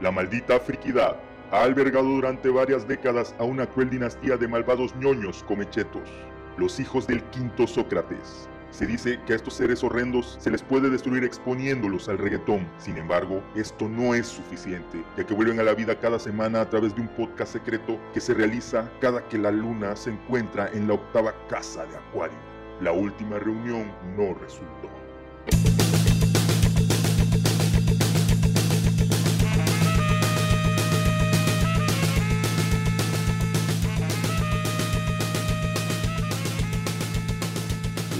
La maldita friquidad ha albergado durante varias décadas a una cruel dinastía de malvados ñoños comechetos, los hijos del quinto Sócrates. Se dice que a estos seres horrendos se les puede destruir exponiéndolos al reggaetón. Sin embargo, esto no es suficiente, ya que vuelven a la vida cada semana a través de un podcast secreto que se realiza cada que la luna se encuentra en la octava casa de Acuario. La última reunión no resultó.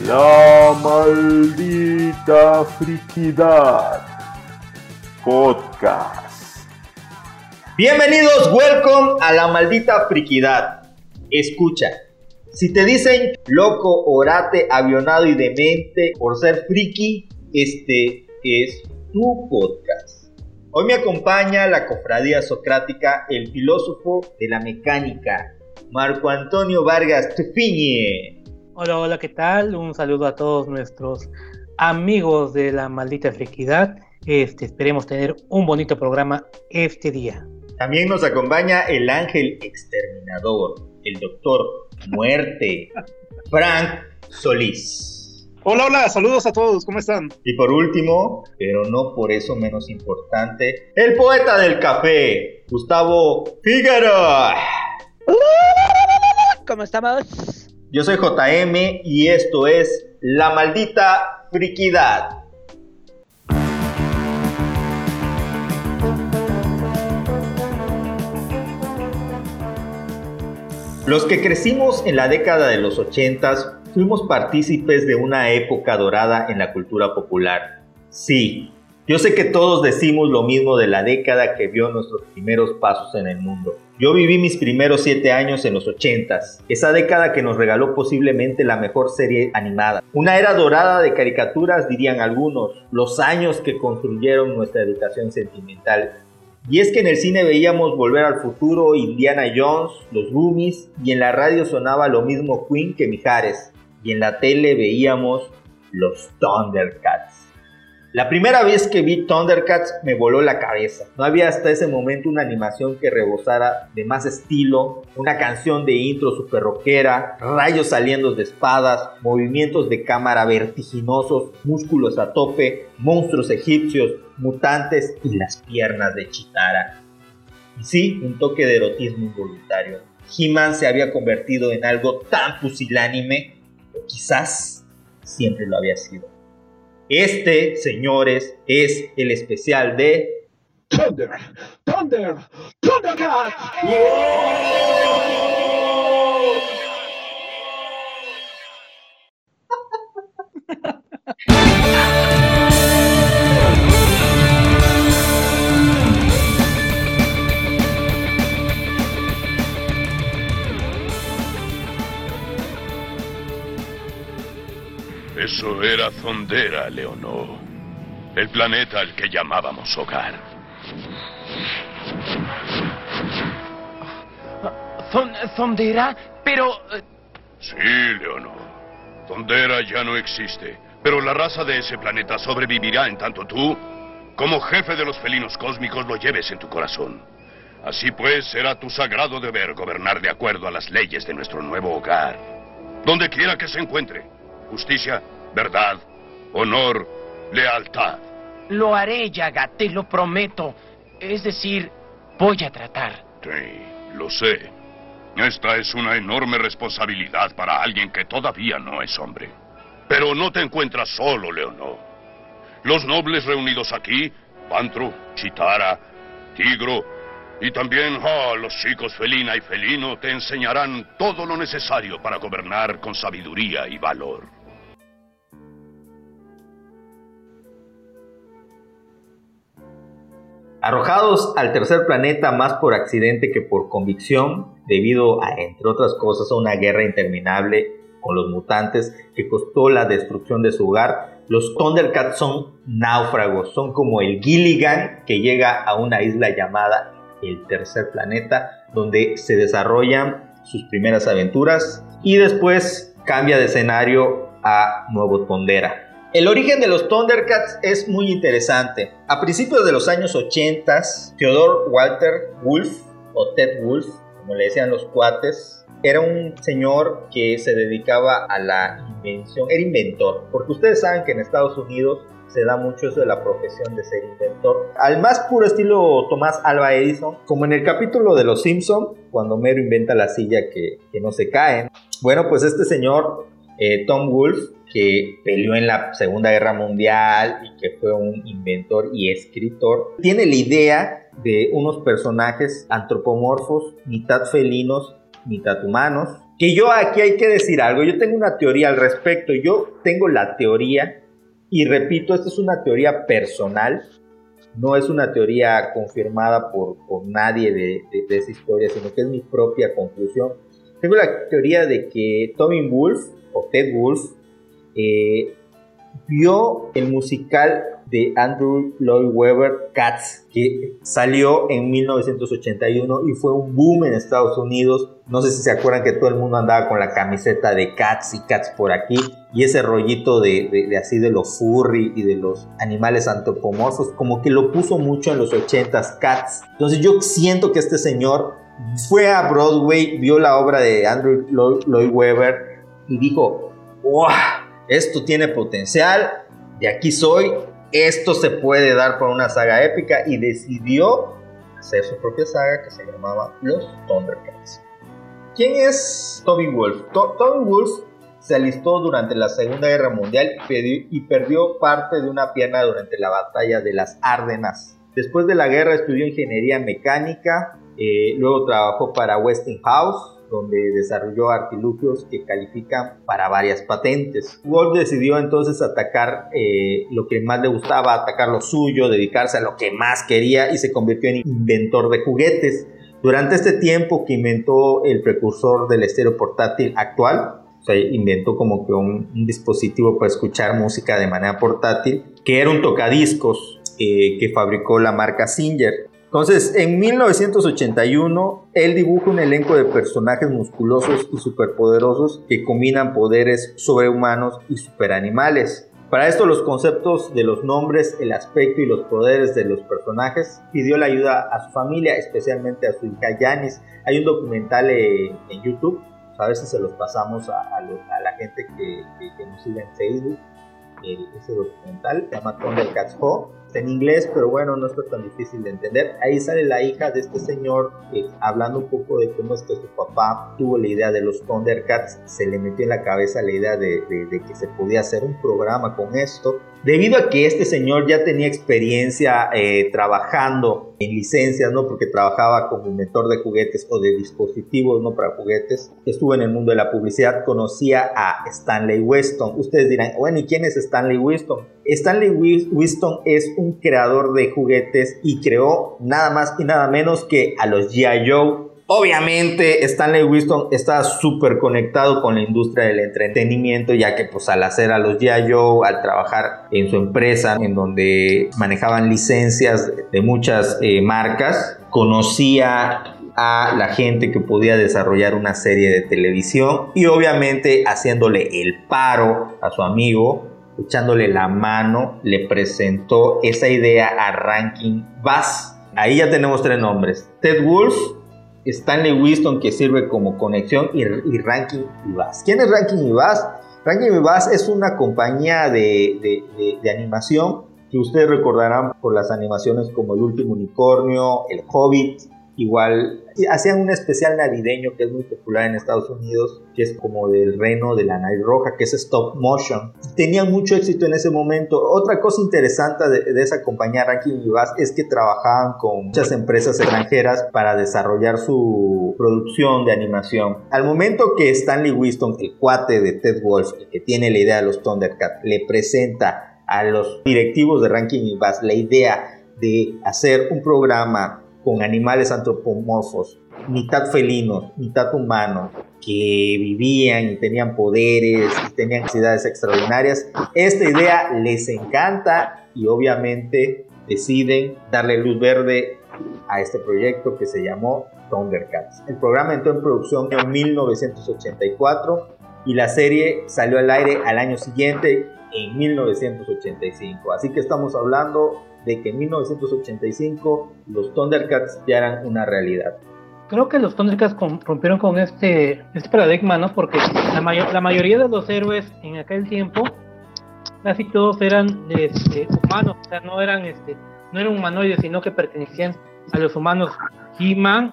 La maldita friquidad. Podcast. Bienvenidos, welcome a la maldita friquidad. Escucha, si te dicen loco, orate, avionado y demente por ser friki, este es tu podcast. Hoy me acompaña la cofradía socrática, el filósofo de la mecánica, Marco Antonio Vargas Tupiñe. Hola, hola, ¿qué tal? Un saludo a todos nuestros amigos de la maldita friquidad. Este, esperemos tener un bonito programa este día. También nos acompaña el ángel exterminador, el doctor Muerte, Frank Solís. Hola, hola, saludos a todos, ¿cómo están? Y por último, pero no por eso menos importante, el poeta del café, Gustavo Figueroa. ¿Cómo estamos? Yo soy JM y esto es La Maldita Friquidad. Los que crecimos en la década de los 80 fuimos partícipes de una época dorada en la cultura popular. Sí, yo sé que todos decimos lo mismo de la década que vio nuestros primeros pasos en el mundo. Yo viví mis primeros siete años en los ochentas, esa década que nos regaló posiblemente la mejor serie animada. Una era dorada de caricaturas, dirían algunos, los años que construyeron nuestra educación sentimental. Y es que en el cine veíamos Volver al Futuro, Indiana Jones, Los Roomies, y en la radio sonaba lo mismo Queen que Mijares, y en la tele veíamos Los Thundercats. La primera vez que vi Thundercats me voló la cabeza. No había hasta ese momento una animación que rebosara de más estilo, una canción de intro super rockera, rayos saliendo de espadas, movimientos de cámara vertiginosos, músculos a tope, monstruos egipcios, mutantes y las piernas de Chitara. Y sí, un toque de erotismo involuntario. He-Man se había convertido en algo tan pusilánime, o quizás siempre lo había sido. Este, señores, es el especial de Thunder, Thunder, Thundercat. Eso era Zondera, Leonor. El planeta al que llamábamos hogar. ¿Zondera? Pero... eh, Sí, Leonor. Zondera ya no existe. Pero la raza de ese planeta sobrevivirá en tanto tú, como jefe de los felinos cósmicos, lo lleves en tu corazón. Así pues, será tu sagrado deber gobernar de acuerdo a las leyes de nuestro nuevo hogar. Donde quiera que se encuentre. Justicia, verdad, honor, lealtad. Lo haré, Yaga, te lo prometo. Es decir, voy a tratar. Sí, lo sé. Esta es una enorme responsabilidad para alguien que todavía no es hombre. Pero no te encuentras solo, Leonor. Los nobles reunidos aquí, Pantro, Chitara, Tigro, y también ah, los chicos Felina y Felino te enseñarán todo lo necesario para gobernar con sabiduría y valor. Arrojados al tercer planeta más por accidente que por convicción, debido a, entre otras cosas, a una guerra interminable con los mutantes que costó la destrucción de su hogar, los Thundercats son náufragos, son como el Gilligan que llega a una isla llamada el tercer planeta, donde se desarrollan sus primeras aventuras y después cambia de escenario a Nuevo Tondera. El origen de los Thundercats es muy interesante. A principios de los años 80, Theodore Walter Wolf, o Ted Wolf, como le decían los cuates, era un señor que se dedicaba a la invención, era inventor, porque ustedes saben que en Estados Unidos se da mucho eso de la profesión de ser inventor. Al más puro estilo Tomás Alba Edison, como en el capítulo de Los Simpson, cuando Mero inventa la silla que, no se cae. Bueno, pues este señor, eh, Tom Wolfe, que peleó en la Segunda Guerra Mundial y que fue un inventor y escritor, tiene la idea de unos personajes antropomorfos, mitad felinos, mitad humanos. Que yo aquí hay que decir algo, yo tengo una teoría al respecto, yo tengo la teoría y repito, esta es una teoría personal, no es una teoría confirmada por, por nadie de, esa historia, sino que es mi propia conclusión. Tengo la teoría de que Tommy Wolf o Ted Wolf eh, vio el musical de Andrew Lloyd Webber, Cats, que salió en 1981 y fue un boom en Estados Unidos. No sé si se acuerdan que todo el mundo andaba con la camiseta de Cats y Cats por aquí y ese rollito de, así de los furry y de los animales antropomorfos, como que lo puso mucho en los 80s Cats. Entonces yo siento que este señor fue a Broadway, vio la obra de Andrew Lloyd Webber y dijo, ¡Wow! Esto tiene potencial, de aquí soy, esto se puede dar por una saga épica y decidió hacer su propia saga que se llamaba Los Thundercats. ¿Quién es Toby Wolf? Toby Wolf se alistó durante la Segunda Guerra Mundial y perdió parte de una pierna durante la batalla de las Ardenas. Después de la guerra estudió ingeniería mecánica, eh, luego trabajó para Westinghouse, donde desarrolló artilugios que califican para varias patentes. Wolf decidió entonces atacar eh, lo que más le gustaba, atacar lo suyo, dedicarse a lo que más quería y se convirtió en inventor de juguetes. Durante este tiempo que inventó el precursor del estéreo portátil actual, o sea, inventó como que un, dispositivo para escuchar música de manera portátil, que era un tocadiscos eh, que fabricó la marca Singer. Entonces, en 1981, él dibuja un elenco de personajes musculosos y superpoderosos que combinan poderes sobrehumanos y superanimales. Para esto, los conceptos de los nombres, el aspecto y los poderes de los personajes pidió la ayuda a su familia, especialmente a su hija Janice. Hay un documental en, YouTube, a ver si se los pasamos a, la gente que, nos sigue en Facebook. ese documental se llama Thundercats Ho en inglés, pero bueno, no está tan difícil de entender. Ahí sale la hija de este señor eh, hablando un poco de cómo es que su papá tuvo la idea de los Thundercats, se le metió en la cabeza la idea de, de que se podía hacer un programa con esto Debido a que este señor ya tenía experiencia eh, trabajando en licencias, ¿no? Porque trabajaba como inventor de juguetes o de dispositivos, ¿no? Para juguetes. Estuvo en el mundo de la publicidad, conocía a Stanley Weston. Ustedes dirán, bueno, ¿y quién es Stanley Weston? Stanley Weston es un creador de juguetes y creó nada más y nada menos que a los G.I. Joe Obviamente Stanley Winston está súper conectado con la industria del entretenimiento, ya que pues al hacer a los G.I. Joe, al trabajar en su empresa, en donde manejaban licencias de muchas eh, marcas, conocía a la gente que podía desarrollar una serie de televisión y obviamente haciéndole el paro a su amigo, echándole la mano, le presentó esa idea a Rankin Bass. Ahí ya tenemos tres nombres. Ted Wolf, Stanley Winston que sirve como conexión y, Ranking Bass. ¿Quién es Ranking Bass? Ranking Bass es una compañía de, de animación que ustedes recordarán por las animaciones como El último unicornio, El Hobbit, igual hacían un especial navideño que es muy popular en Estados Unidos, que es como del reino de la nariz roja, que es stop motion. Tenían mucho éxito en ese momento. Otra cosa interesante de, esa compañía Ranking Bass es que trabajaban con muchas empresas extranjeras para desarrollar su producción de animación. Al momento que Stanley Winston, el cuate de Ted Wolf, el que tiene la idea de los Thundercats, le presenta a los directivos de Ranking Bass la idea de hacer un programa con animales antropomorfos, mitad felinos, mitad humanos, que vivían y tenían poderes y tenían capacidades extraordinarias. Esta idea les encanta y obviamente deciden darle luz verde a este proyecto que se llamó Thundercats. El programa entró en producción en 1984 y la serie salió al aire al año siguiente en 1985. Así que estamos hablando de que en 1985 los Thundercats ya eran una realidad. Creo que los Thundercats rompieron con este, este paradigma, ¿no? Porque la, la mayoría de los héroes en aquel tiempo, casi todos eran este, humanos, o sea, no eran, este, no eran humanoides, sino que pertenecían a los humanos. He-Man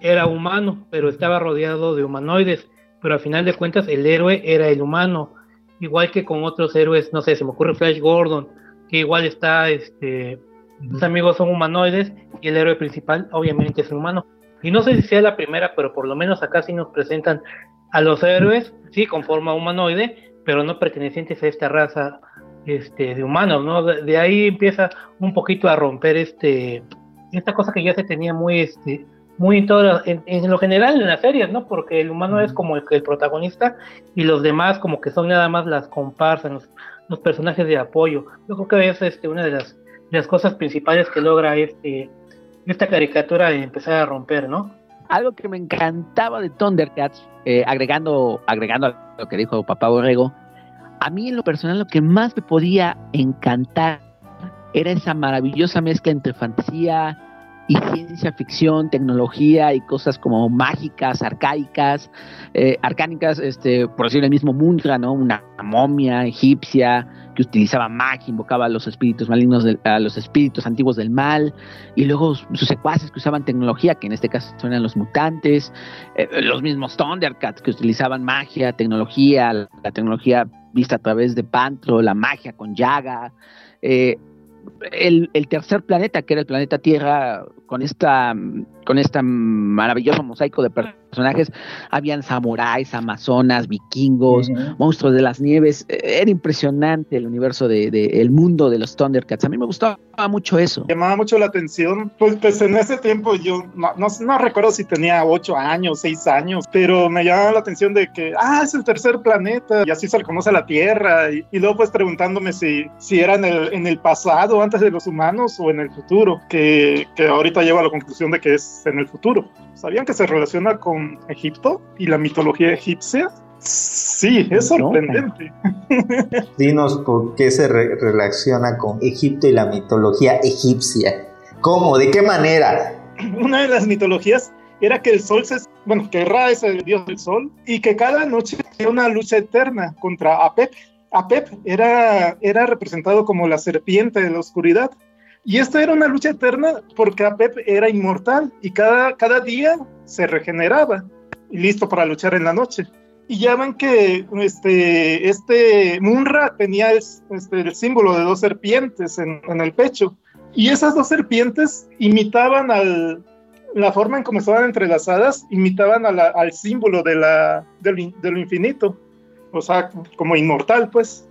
era humano, pero estaba rodeado de humanoides, pero al final de cuentas el héroe era el humano, igual que con otros héroes, no sé, se me ocurre Flash Gordon, que igual está, este, sus amigos son humanoides y el héroe principal obviamente es humano. Y no sé si sea la primera, pero por lo menos acá sí nos presentan a los héroes, sí, con forma humanoide, pero no pertenecientes a esta raza este, de humanos, ¿no? De, ahí empieza un poquito a romper este esta cosa que ya se tenía muy este muy en, todo, en, lo general en las series, ¿no? Porque el humano es como el, el, protagonista y los demás como que son nada más las comparsas, los, los personajes de apoyo. Yo creo que es este, una de las, las cosas principales que logra este, esta caricatura de empezar a romper, ¿no? Algo que me encantaba de Thundercats, eh, agregando, agregando a lo que dijo Papá Borrego, a mí en lo personal lo que más me podía encantar era esa maravillosa mezcla entre fantasía, y ciencia ficción, tecnología y cosas como mágicas, arcaicas, eh, arcánicas, este, por decir el mismo Mundra, ¿no? Una momia egipcia que utilizaba magia, invocaba a los espíritus malignos, a los espíritus antiguos del mal, y luego sus secuaces que usaban tecnología, que en este caso eran los mutantes, eh, los mismos Thundercats que utilizaban magia, tecnología, la, tecnología vista a través de Pantro, la magia con llaga, eh, el, tercer planeta, que era el planeta Tierra, con esta con este maravilloso mosaico de personajes, habían samuráis, amazonas, vikingos, monstruos de las nieves. Era impresionante el universo de, el mundo de los Thundercats. A mí me gustaba mucho eso. Llamaba mucho la atención. Pues, pues en ese tiempo yo no, no, recuerdo si tenía ocho años, seis años, pero me llamaba la atención de que, ah, es el tercer planeta y así se le conoce a la Tierra. Y, luego pues preguntándome si, si era en el, en el pasado, antes de los humanos o en el futuro, que, que ahorita llevo a la conclusión de que es en el futuro. ¿Sabían que se relaciona con Egipto y la mitología egipcia? Sí, es sorprendente. Dinos por qué se relaciona con Egipto y la mitología egipcia. ¿Cómo? ¿De qué manera? Una de las mitologías era que el sol se, bueno, que Ra es el dios del sol y que cada noche era una lucha eterna contra Apep. Apep era, era representado como la serpiente de la oscuridad y esta era una lucha eterna porque Apep era inmortal y cada, cada día se regeneraba y listo para luchar en la noche. Y ya ven que este, este Munra tenía este, el símbolo de dos serpientes en, el pecho. Y esas dos serpientes imitaban al, la forma en cómo estaban entrelazadas, imitaban al símbolo de, la, de lo infinito. O sea, como inmortal, pues.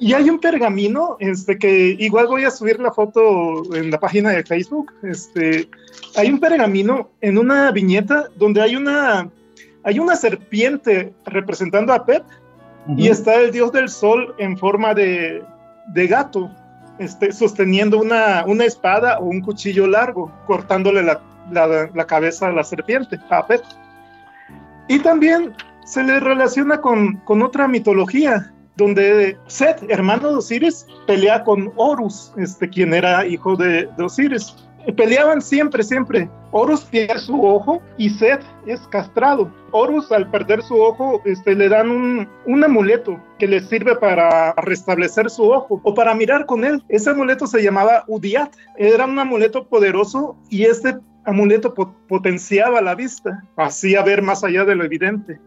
Y hay un pergamino, este, que igual voy a subir la foto en la página de Facebook. Este, hay un pergamino en una viñeta donde hay una, hay una serpiente representando a Pep y está el dios del sol en forma de, de gato, este, sosteniendo una, una, espada o un cuchillo largo, cortándole la, la, la cabeza a la serpiente, a Pep. Y también se le relaciona con, con otra mitología, donde Seth, hermano de Osiris, pelea con Horus, este, quien era hijo de, Osiris. Peleaban siempre, siempre. Horus pierde su ojo y Seth es castrado. Horus, al perder su ojo, este, le dan un, un, amuleto que le sirve para restablecer su ojo o para mirar con él. Ese amuleto se llamaba Udiat. Era un amuleto poderoso y este amuleto potenciaba la vista, hacía ver más allá de lo evidente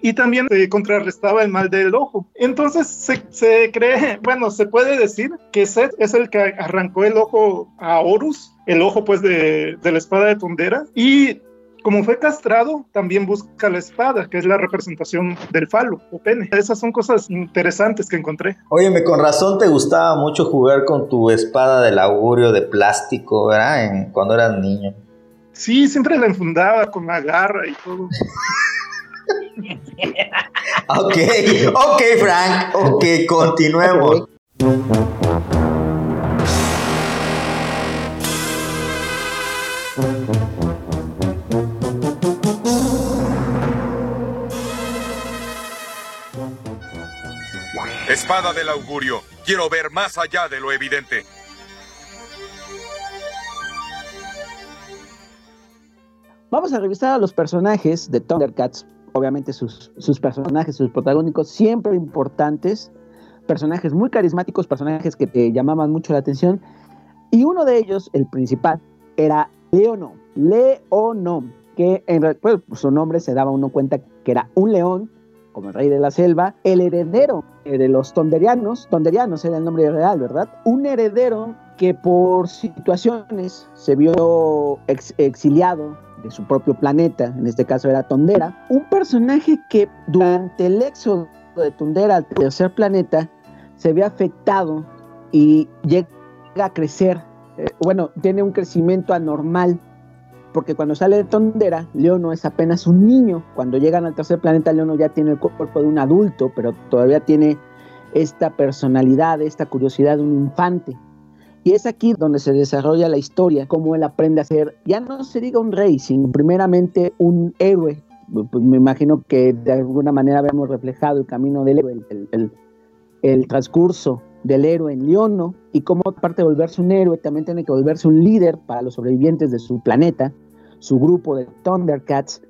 y también se contrarrestaba el mal del ojo. Entonces se, cree, bueno, se puede decir que Seth es el que arrancó el ojo a Horus, el ojo pues de, la espada de Tondera, y como fue castrado, también busca la espada, que es la representación del falo o pene. Esas son cosas interesantes que encontré. Óyeme, con razón te gustaba mucho jugar con tu espada del augurio de plástico, ¿verdad? En, cuando eras niño. Sí, siempre la enfundaba con la garra y todo. ok, ok, Frank, ok, continuemos. espada del augurio. Quiero ver más allá de lo evidente. Vamos a revisar a los personajes de Thundercats. Obviamente sus, sus personajes, sus protagónicos, siempre importantes. Personajes muy carismáticos, personajes que te llamaban mucho la atención. Y uno de ellos, el principal, era Leono. Leono, que en pues, su nombre se daba uno cuenta que era un león, como el rey de la selva, el heredero de los tonderianos, tonderianos era el nombre real, ¿verdad? Un heredero que por situaciones se vio ex- exiliado su propio planeta, en este caso era Tondera, un personaje que durante el éxodo de Tondera al tercer planeta se ve afectado y llega a crecer, eh, bueno, tiene un crecimiento anormal, porque cuando sale de Tondera, Leono es apenas un niño, cuando llegan al tercer planeta, Leono ya tiene el cuerpo de un adulto, pero todavía tiene esta personalidad, esta curiosidad de un infante. Y es aquí donde se desarrolla la historia, cómo él aprende a ser, ya no se diga un rey, sino primeramente un héroe. Pues me imagino que de alguna manera vemos reflejado el camino del héroe, el, el- transcurso del héroe en Leono, y cómo aparte de volverse un héroe, también tiene que volverse un líder para los sobrevivientes de su planeta, su grupo de Thundercats.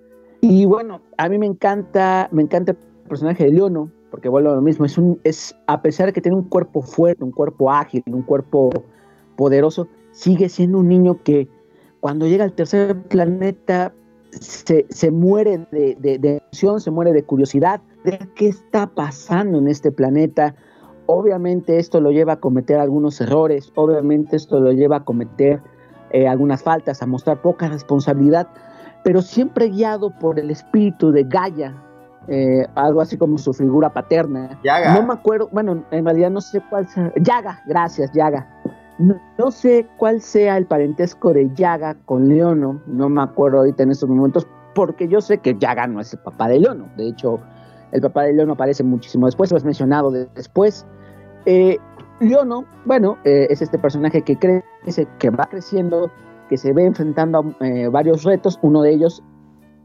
Y bueno, a mí me encanta, me encanta el personaje de Leono, porque vuelvo a lo mismo, es un, es, a pesar de que tiene un cuerpo fuerte, un cuerpo ágil, un cuerpo poderoso, sigue siendo un niño que cuando llega al tercer planeta se, se muere de, de, de emoción, se muere de curiosidad de qué está pasando en este planeta. Obviamente esto lo lleva a cometer algunos errores, obviamente esto lo lleva a cometer eh, algunas faltas, a mostrar poca responsabilidad, pero siempre guiado por el espíritu de Gaia, eh, algo así como su figura paterna. Yaga. No me acuerdo, bueno, en realidad no sé cuál sea. Yaga, gracias, Yaga. No, sé cuál sea el parentesco de Yaga con Leono, no me acuerdo ahorita en estos momentos, porque yo sé que Yaga no es el papá de Leono. De hecho, el papá de Leono aparece muchísimo después, lo has mencionado de- después. Eh, Leono, bueno, eh, es este personaje que crece, que va creciendo, que se ve enfrentando a eh, varios retos, uno de ellos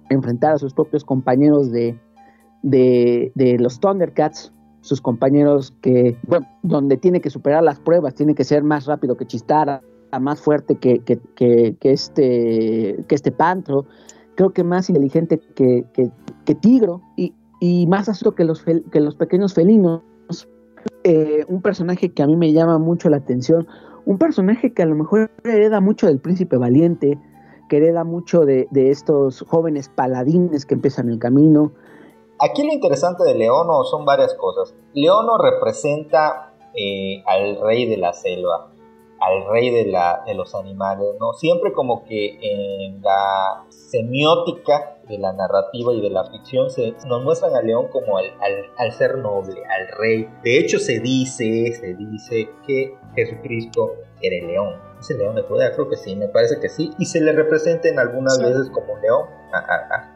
enfrentar a sus propios compañeros de, de, de los Thundercats, sus compañeros que, bueno, donde tiene que superar las pruebas, tiene que ser más rápido que Chistara, más fuerte que, que, que, que este, que este Pantro, creo que más inteligente que, Tigro y, y más astuto que los, fel- que los pequeños felinos. Eh, un personaje que a mí me llama mucho la atención, un personaje que a lo mejor hereda mucho del príncipe valiente, que hereda mucho de, de estos jóvenes paladines que empiezan el camino, Aquí lo interesante de Leono son varias cosas. Leono representa eh, al rey de la selva, al rey de, la, de los animales, ¿no? Siempre como que en la semiótica de la narrativa y de la ficción se, nos muestran al león como al, al- al ser noble, al rey. De hecho se dice, se dice que Jesucristo era el león. ¿Es el león de Judea? Creo que sí, me parece que sí. Y se le representa en algunas Sí. veces como león a, a-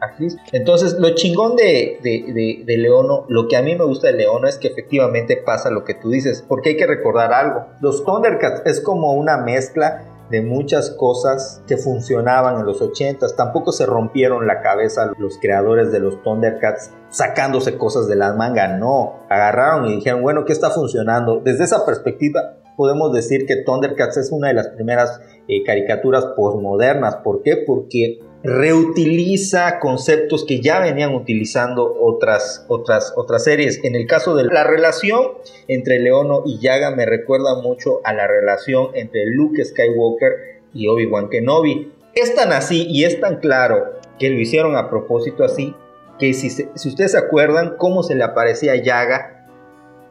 a- a Cristo. Entonces, lo chingón de, de, de, de Leono, lo que a mí me gusta de Leono es que efectivamente pasa lo que tú dices, porque hay que recordar algo. Los Thundercats es como una mezcla de muchas cosas que funcionaban en los 80s. Tampoco se rompieron la cabeza los creadores de los Thundercats sacándose cosas de las mangas, no. Agarraron y dijeron, bueno, ¿qué está funcionando? Desde esa perspectiva podemos decir que Thundercats es una de las primeras eh, caricaturas postmodernas. ¿Por qué? Porque reutiliza conceptos que ya venían utilizando otras, otras, otras series. En el caso de la relación entre Leono y Yaga me recuerda mucho a la relación entre Luke Skywalker y Obi-Wan Kenobi. Es tan así y es tan claro que lo hicieron a propósito así que si, si ustedes se acuerdan cómo se le aparecía Yaga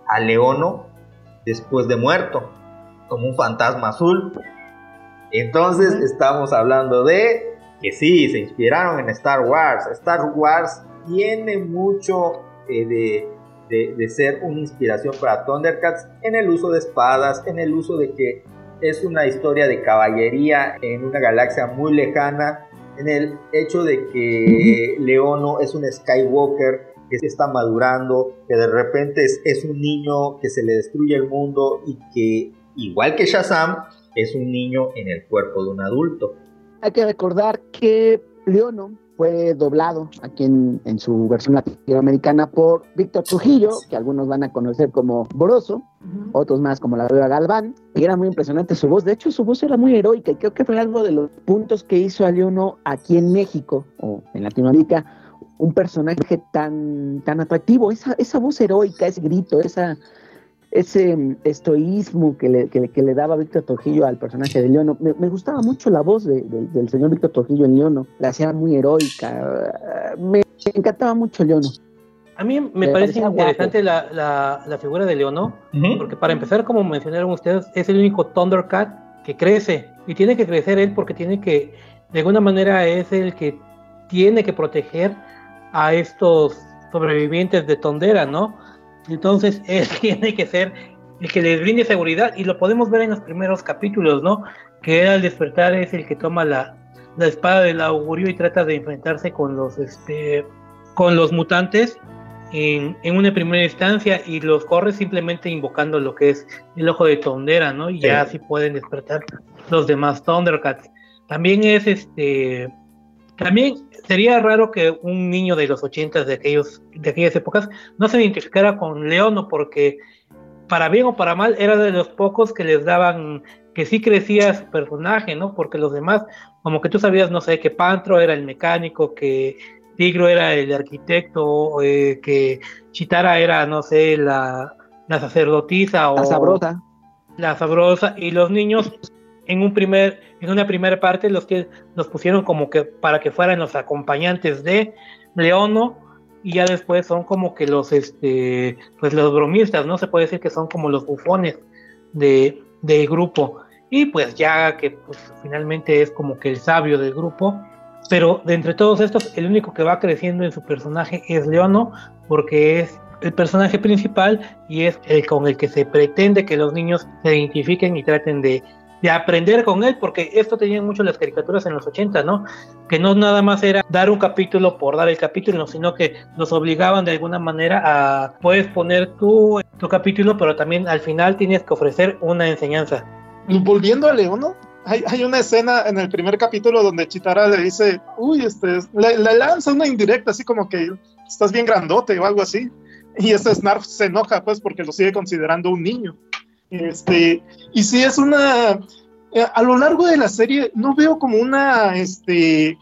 a Leono después de muerto, como un fantasma azul. Entonces estamos hablando de que sí, se inspiraron en Star Wars. Star Wars tiene mucho eh, de, de- de ser una inspiración para Thundercats en el uso de espadas, en el uso de que es una historia de caballería en una galaxia muy lejana, en el hecho de que Leono es un Skywalker que se está madurando, que de repente es, es un niño que se le destruye el mundo y que, igual que Shazam, es un niño en el cuerpo de un adulto. hay que recordar que Leono fue doblado aquí en, en, su versión latinoamericana por Víctor Trujillo, que algunos van a conocer como Boroso, otros más como la Beba Galván, y era muy impresionante su voz. De hecho, su voz era muy heroica y creo que fue algo de los puntos que hizo a Leono aquí en México o en Latinoamérica un personaje tan, tan atractivo, esa, esa voz heroica, ese grito, esa, ese mm, estoísmo que le, que, le daba Víctor Trujillo al personaje de Leono. Me, gustaba mucho la voz del señor Víctor Trujillo en Leono, la hacía muy heroica, me encantaba mucho Leono. A mí me, parece interesante la, la, figura de Leono, porque para empezar, como mencionaron ustedes, es el único Thundercat que crece, y tiene que crecer él porque tiene que, de alguna manera, es el que tiene que proteger a estos sobrevivientes de Tondera, ¿no? Entonces, él tiene que ser el que les brinde seguridad y lo podemos ver en los primeros capítulos, ¿no? Que al despertar es el que toma la, la espada del augurio y trata de enfrentarse con los, este, con los mutantes en, en, una primera instancia y los corre simplemente invocando lo que es el ojo de Tondera, ¿no? Y ya así pueden despertar los demás Thundercats. También es este, también sería raro que un niño de los ochentas de aquellos de aquellas épocas no se identificara con Leono porque para bien o para mal era de los pocos que les daban que sí crecía su personaje, ¿no? Porque los demás, como que tú sabías, no sé, que Pantro era el mecánico, que Tigro era el arquitecto, eh, que Chitara era, no sé, la, la sacerdotisa o la sabrosa. La sabrosa, y los niños en un primer, en una primera parte los que los pusieron como que para que fueran los acompañantes de Leono y ya después son como que los este pues los bromistas, ¿no? Se puede decir que son como los bufones de del grupo. Y pues ya que pues, finalmente es como que el sabio del grupo, pero de entre todos estos el único que va creciendo en su personaje es Leono porque es el personaje principal y es el con el que se pretende que los niños se identifiquen y traten de de aprender con él, porque esto tenían mucho las caricaturas en los 80, ¿no? Que no nada más era dar un capítulo por dar el capítulo, sino que nos obligaban de alguna manera a, puedes poner tu, tu capítulo, pero también al final tienes que ofrecer una enseñanza. Volviendo a Leono, hay, hay, una escena en el primer capítulo donde Chitara le dice, uy, este, le, le, lanza una indirecta, así como que estás bien grandote o algo así. Y este Snarf se enoja, pues, porque lo sigue considerando un niño. Este, y si es una, eh, a lo largo de la serie no veo como una, este,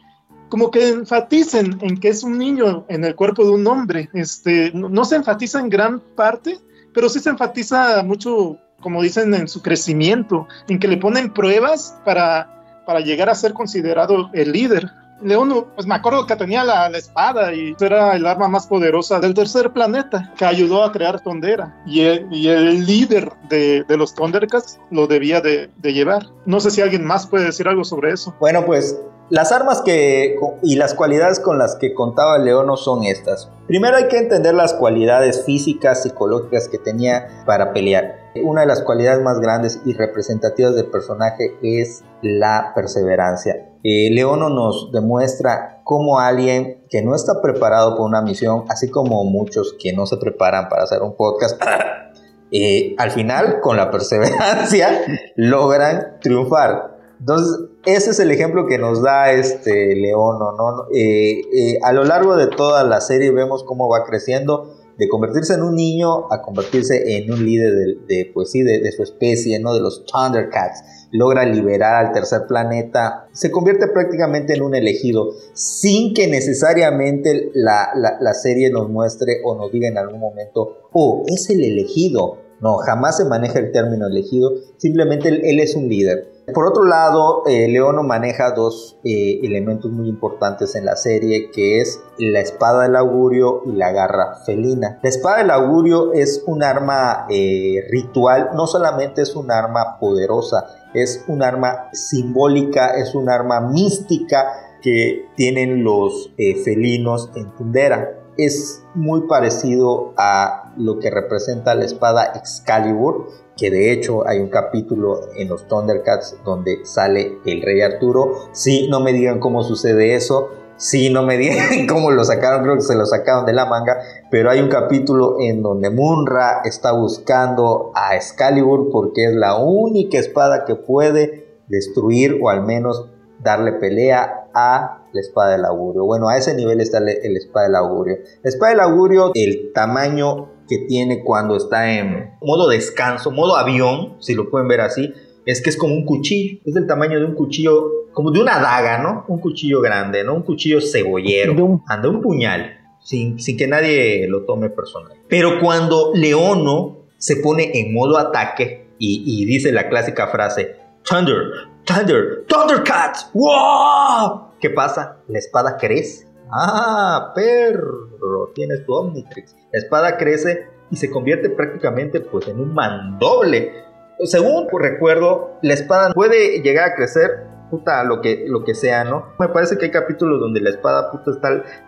como que enfaticen en que es un niño en el cuerpo de un hombre. Este, no, se enfatiza en gran parte, pero sí se enfatiza mucho, como dicen, en su crecimiento, en que le ponen pruebas para, para llegar a ser considerado el líder. León, pues me acuerdo que tenía la, espada y era el arma más poderosa del tercer planeta que ayudó a crear Tondera. Y el, líder de, los Thundercats lo debía de, llevar. No sé si alguien más puede decir algo sobre eso. Bueno, pues las armas que y las cualidades con las que contaba Leono son estas. Primero hay que entender las cualidades físicas, psicológicas que tenía para pelear. Una de las cualidades más grandes y representativas del personaje es la perseverancia. Eh, Leono nos demuestra cómo alguien que no está preparado para una misión, así como muchos que no se preparan para hacer un podcast, eh, al final, con la perseverancia, logran triunfar. Entonces, ese es el ejemplo que nos da este Leono, ¿no? Eh, a lo largo de toda la serie vemos cómo va creciendo de convertirse en un niño a convertirse en un líder de, pues sí, de, su especie, ¿no? De los Thundercats. Logra liberar al tercer planeta. Se convierte prácticamente en un elegido sin que necesariamente la, la serie nos muestre o nos diga en algún momento, oh, es el elegido. No, jamás se maneja el término elegido. Simplemente él es un líder. Por otro lado, eh, Leono maneja dos eh, elementos muy importantes en la serie, que es la espada del augurio y la garra felina. La espada del augurio es un arma eh, ritual, no solamente es un arma poderosa, es un arma simbólica, es un arma mística que tienen los felinos en Tundera. Es muy parecido a lo que representa la espada Excalibur, que de hecho hay un capítulo en los Thundercats donde sale el rey Arturo. Sí, no me digan cómo sucede eso. Sí, no me digan cómo lo sacaron, creo que se lo sacaron de la manga, pero hay un capítulo en donde Munra está buscando a Excalibur porque es la única espada que puede destruir o al menos darle pelea a la espada del augurio. Bueno, a ese nivel está el, el espada del augurio. La espada del augurio, el tamaño que tiene cuando está en modo descanso, modo avión, si lo pueden ver así, es que es como un cuchillo, es del tamaño de un cuchillo, como de una daga, ¿no? Un cuchillo grande, ¿no? Un cuchillo cebollero, anda un puñal, sin, sin que nadie lo tome personal. Pero cuando Leono se pone en modo ataque y, y dice la clásica frase, Thunder, Thunder, Thundercats, ¡wow! ¿Qué pasa? La espada crece. Ah, perro, tienes tu Omnitrix. La espada crece y se convierte prácticamente pues en un mandoble. Según recuerdo, la espada puede llegar a crecer puta lo que, lo que sea, ¿no? Me parece que hay capítulos donde la espada puta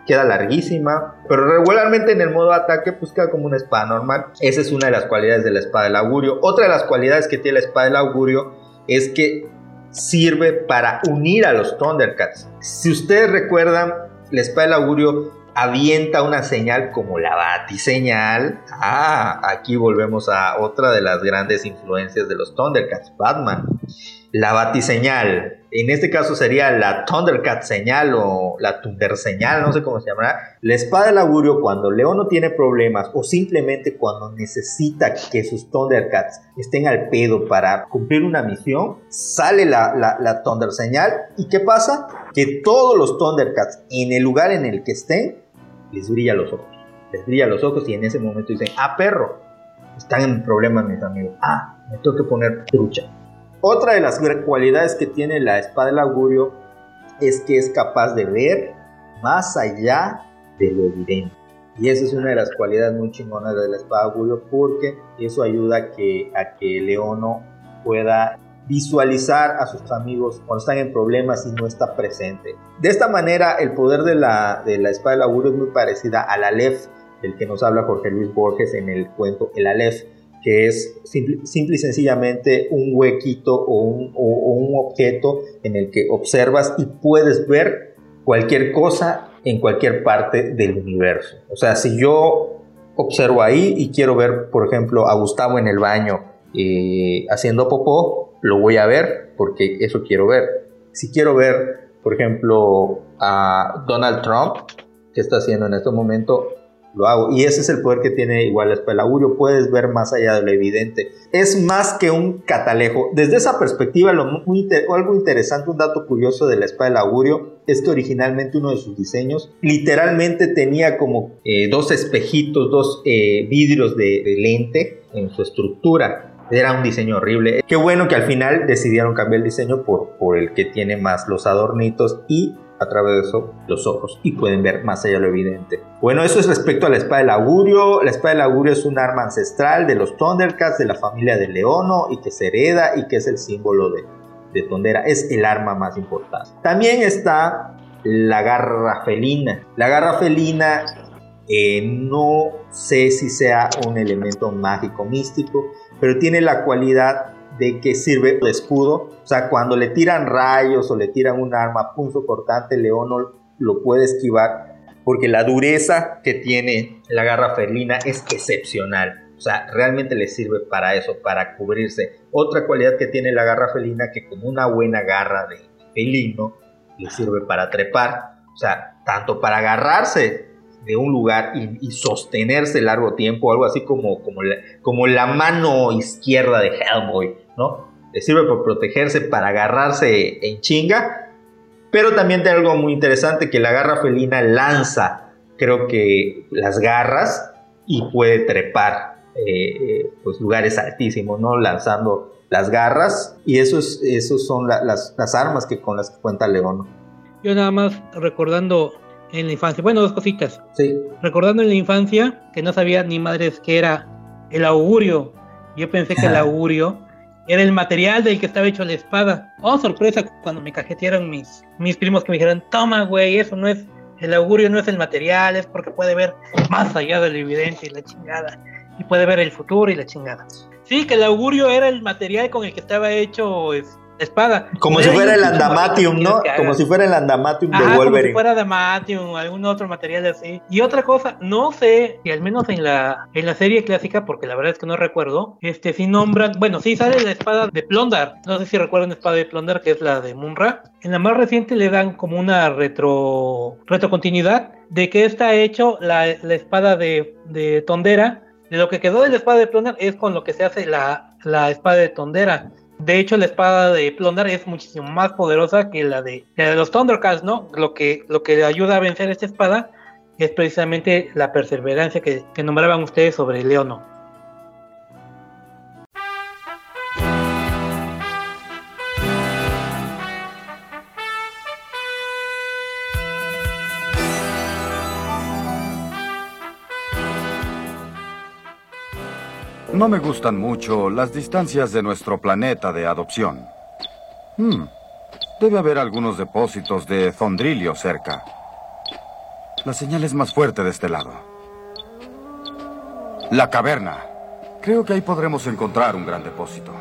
queda larguísima, pero regularmente en el modo ataque pues queda como una espada normal. Esa es una de las cualidades de la espada del augurio. Otra de las cualidades que tiene la espada del augurio es que sirve para unir a los Thundercats. Si ustedes recuerdan, la espada del augurio avienta una señal como la batiseñal. Ah, aquí volvemos a otra de las grandes influencias de los Thundercats, Batman. La batiseñal, en este caso sería la Thundercat señal o la Thunder señal, no sé cómo se llamará. La espada del augurio cuando León no tiene problemas o simplemente cuando necesita que sus Thundercats estén al pedo para cumplir una misión, sale la, la, la Thunder señal y ¿qué pasa? Que todos los Thundercats en el lugar en el que estén les brilla los ojos. Les brilla los ojos y en ese momento dicen, ah, perro, están en problemas mis amigos. Ah, me tengo que poner trucha. Otra de las cualidades que tiene la espada del augurio es que es capaz de ver más allá de lo evidente. Y esa es una de las cualidades muy chingonas de la espada augurio porque eso ayuda a que, a que Leono pueda visualizar a sus amigos cuando están en problemas y no está presente. De esta manera, el poder de la, de la espada del augurio es muy parecida al Aleph, del que nos habla Jorge Luis Borges en el cuento El Aleph, que es simple, y sencillamente un huequito o un, o, o un objeto en el que observas y puedes ver cualquier cosa en cualquier parte del universo. O sea, si yo observo ahí y quiero ver, por ejemplo, a Gustavo en el baño eh, haciendo popó, lo voy a ver porque eso quiero ver. Si quiero ver, por ejemplo, a Donald Trump, que está haciendo en este momento, lo hago. Y ese es el poder que tiene igual espada del augurio. Puedes ver más allá de lo evidente. Es más que un catalejo. Desde esa perspectiva, lo muy algo interesante, un dato curioso de la espada del augurio, es que originalmente uno de sus diseños literalmente tenía como eh, dos espejitos, dos eh, vidrios de, lente en su estructura. Era un diseño horrible. Qué bueno que al final decidieron cambiar el diseño por el que tiene más los adornitos y a través de los ojos y pueden ver más allá de lo evidente. Bueno, eso es respecto a la espada del augurio. La espada del augurio es un arma ancestral de los Thundercats, de la familia de Leono y que se hereda y que es el símbolo de, de Tondera. Es el arma más importante. También está la garra felina. La garra felina eh, no sé si sea un elemento mágico místico, pero tiene la cualidad de que sirve de escudo. O sea, cuando le tiran rayos o le tiran un arma punzo cortante, Leono lo puede esquivar porque la dureza que tiene la garra felina es excepcional. O sea, realmente le sirve para eso, para cubrirse. Otra cualidad que tiene la garra felina, que como una buena garra de felino, le sirve para trepar. O sea, tanto para agarrarse de un lugar y, y, sostenerse largo tiempo, algo así como, como, la, como la mano izquierda de Hellboy, ¿no? Le sirve para protegerse, para agarrarse en chinga, pero también tiene algo muy interesante que la garra felina lanza, creo que las garras y puede trepar eh, pues lugares altísimos, ¿no? Lanzando las garras y eso es, esos son la, las, las, armas que con las que cuenta León. Yo nada más recordando en la infancia. Bueno, dos cositas. Sí. Recordando en la infancia que no sabía ni madres que era el augurio. Yo pensé que el augurio era el material del que estaba hecho la espada. Oh, sorpresa, cuando me cajetearon mis, mis primos que me dijeron, toma, güey, eso no es, el augurio no es el material, es porque puede ver más allá de lo evidente y la chingada. Y puede ver el futuro y la chingada. Sí, que el augurio era el material con el que estaba hecho es, espada. Como si fuera el Andamatium, ¿no? Como si fuera el Andamatium de Wolverine. Como si fuera Andamatium, algún otro material así. Y otra cosa, no sé, y al menos en la, en la serie clásica, porque la verdad es que no recuerdo, este sí nombran, bueno, sí sale la espada de Plondar. No sé si recuerdan la espada de Plondar, que es la de Munra. En la más reciente le dan como una retro retrocontinuidad de que está hecho la, la espada de, de Tondera. De lo que quedó de la espada de Plondar es con lo que se hace la, la espada de Tondera. De hecho, la espada de Plondar es muchísimo más poderosa que la de, los Thundercats, ¿no? Lo que, lo que ayuda a vencer esta espada es precisamente la perseverancia que, que nombraban ustedes sobre Leono. No me gustan mucho las distancias de nuestro planeta de adopción. Hmm. Debe haber algunos depósitos de Zondrilio cerca. La señal es más fuerte de este lado. La caverna. Creo que ahí podremos encontrar un gran depósito.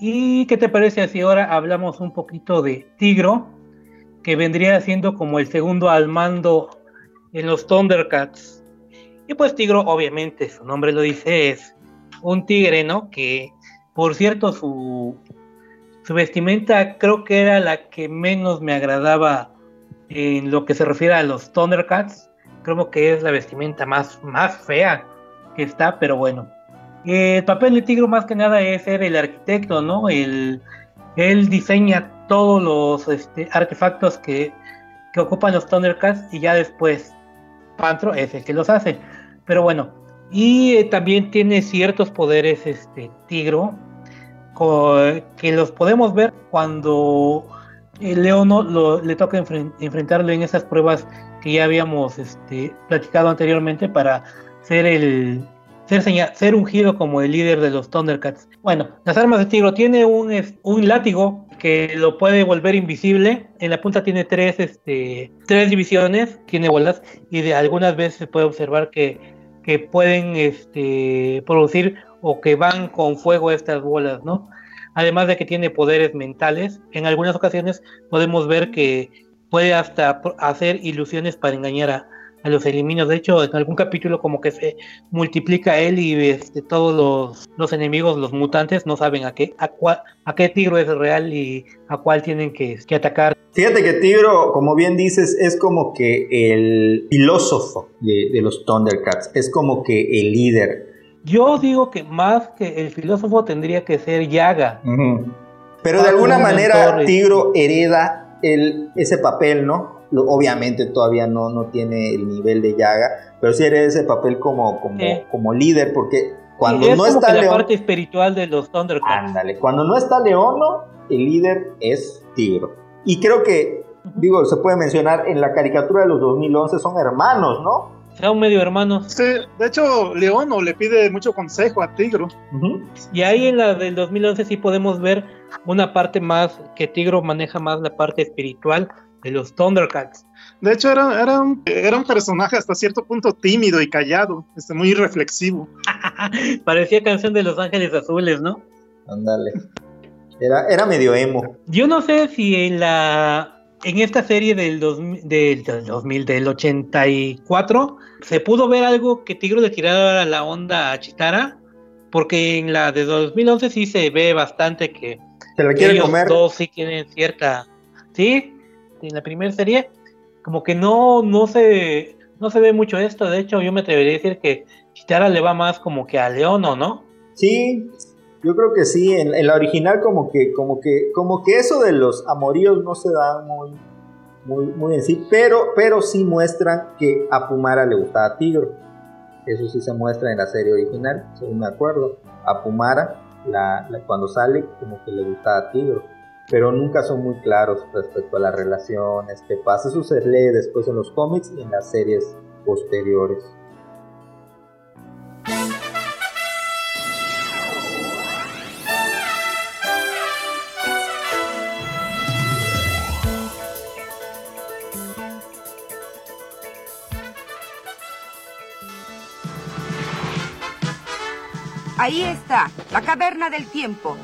¿Y qué te parece si ahora hablamos un poquito de Tigro, que vendría siendo como el segundo al mando en los Thundercats? Y pues Tigro, obviamente, su nombre lo dice, es un tigre, ¿no? Que, por cierto, su, su vestimenta creo que era la que menos me agradaba en lo que se refiere a los Thundercats. Creo que es la vestimenta más, más fea que está, pero bueno. El papel de Tigro más que nada es ser el arquitecto, ¿no? El, él diseña todos los este, artefactos que, que ocupan los Thundercats y ya después Pantro es el que los hace. Pero bueno, y eh, también tiene ciertos poderes este Tigro que los podemos ver cuando el Leono lo, le toca enfrentarlo en esas pruebas que ya habíamos este, platicado anteriormente para ser el ser, ser ungido como el líder de los Thundercats. Bueno, las armas de Tigro tiene un, un látigo que lo puede volver invisible. En la punta tiene tres, este, tres divisiones, tiene bolas y de algunas veces se puede observar que que pueden este, producir o que van con fuego estas bolas, ¿no? Además de que tiene poderes mentales, en algunas ocasiones podemos ver que puede hasta hacer ilusiones para engañar a, a los eliminos. De hecho, en algún capítulo como que se multiplica él y este, todos los, los, enemigos, los mutantes, no saben a qué, a, qué Tigro es real y a cuál tienen que, que atacar. Fíjate que Tigro, como bien dices, es como que el filósofo de, de los Thundercats, es como que el líder. Yo digo que más que el filósofo tendría que ser Yaga. Pero de alguna manera Tigro hereda el, ese papel, ¿no? Obviamente todavía no, no tiene el nivel de Yaga, pero sí eres ese papel como, como, como líder, porque cuando no está la parte espiritual de los Thundercats. Ándale, cuando no está Leono, el líder es Tigro. Y creo que, digo, se puede mencionar, en la caricatura de los 2011 son hermanos, ¿no? Son medio hermanos. Sí, de hecho, Leono le pide mucho consejo a Tigro. Y ahí en la del 2011 sí podemos ver una parte más, que Tigro maneja más la parte espiritual, de los Thundercats. De hecho, era, era, un, era un personaje hasta cierto punto tímido y callado, este, muy reflexivo. Parecía canción de Los Ángeles Azules, ¿no? Ándale. Era, era medio emo. Yo no sé si en la en esta serie del, del, 2000, del 84, se pudo ver algo que Tigro le tirara la onda a Chitara, porque en la de 2011 sí se ve bastante que se la quiere comer. dos sí tienen cierta, sí, en la primera serie, como que no, no se, no se ve mucho esto. De hecho, yo me atrevería a decir que Chitara le va más como que a Leono, ¿no? Sí, yo creo que sí. En, la original como que, como que, como que eso de los amoríos no se da muy, muy, muy en sí, pero, pero sí muestran que a Pumara le gustaba Tigro. Eso sí se muestra en la serie original, según me acuerdo. A Pumara, la, cuando sale, como que le gustaba Tigro pero nunca son muy claros respecto a las relaciones, que pasa. Eso se lee después en los cómics y en las series posteriores. Ahí está, la caverna del tiempo.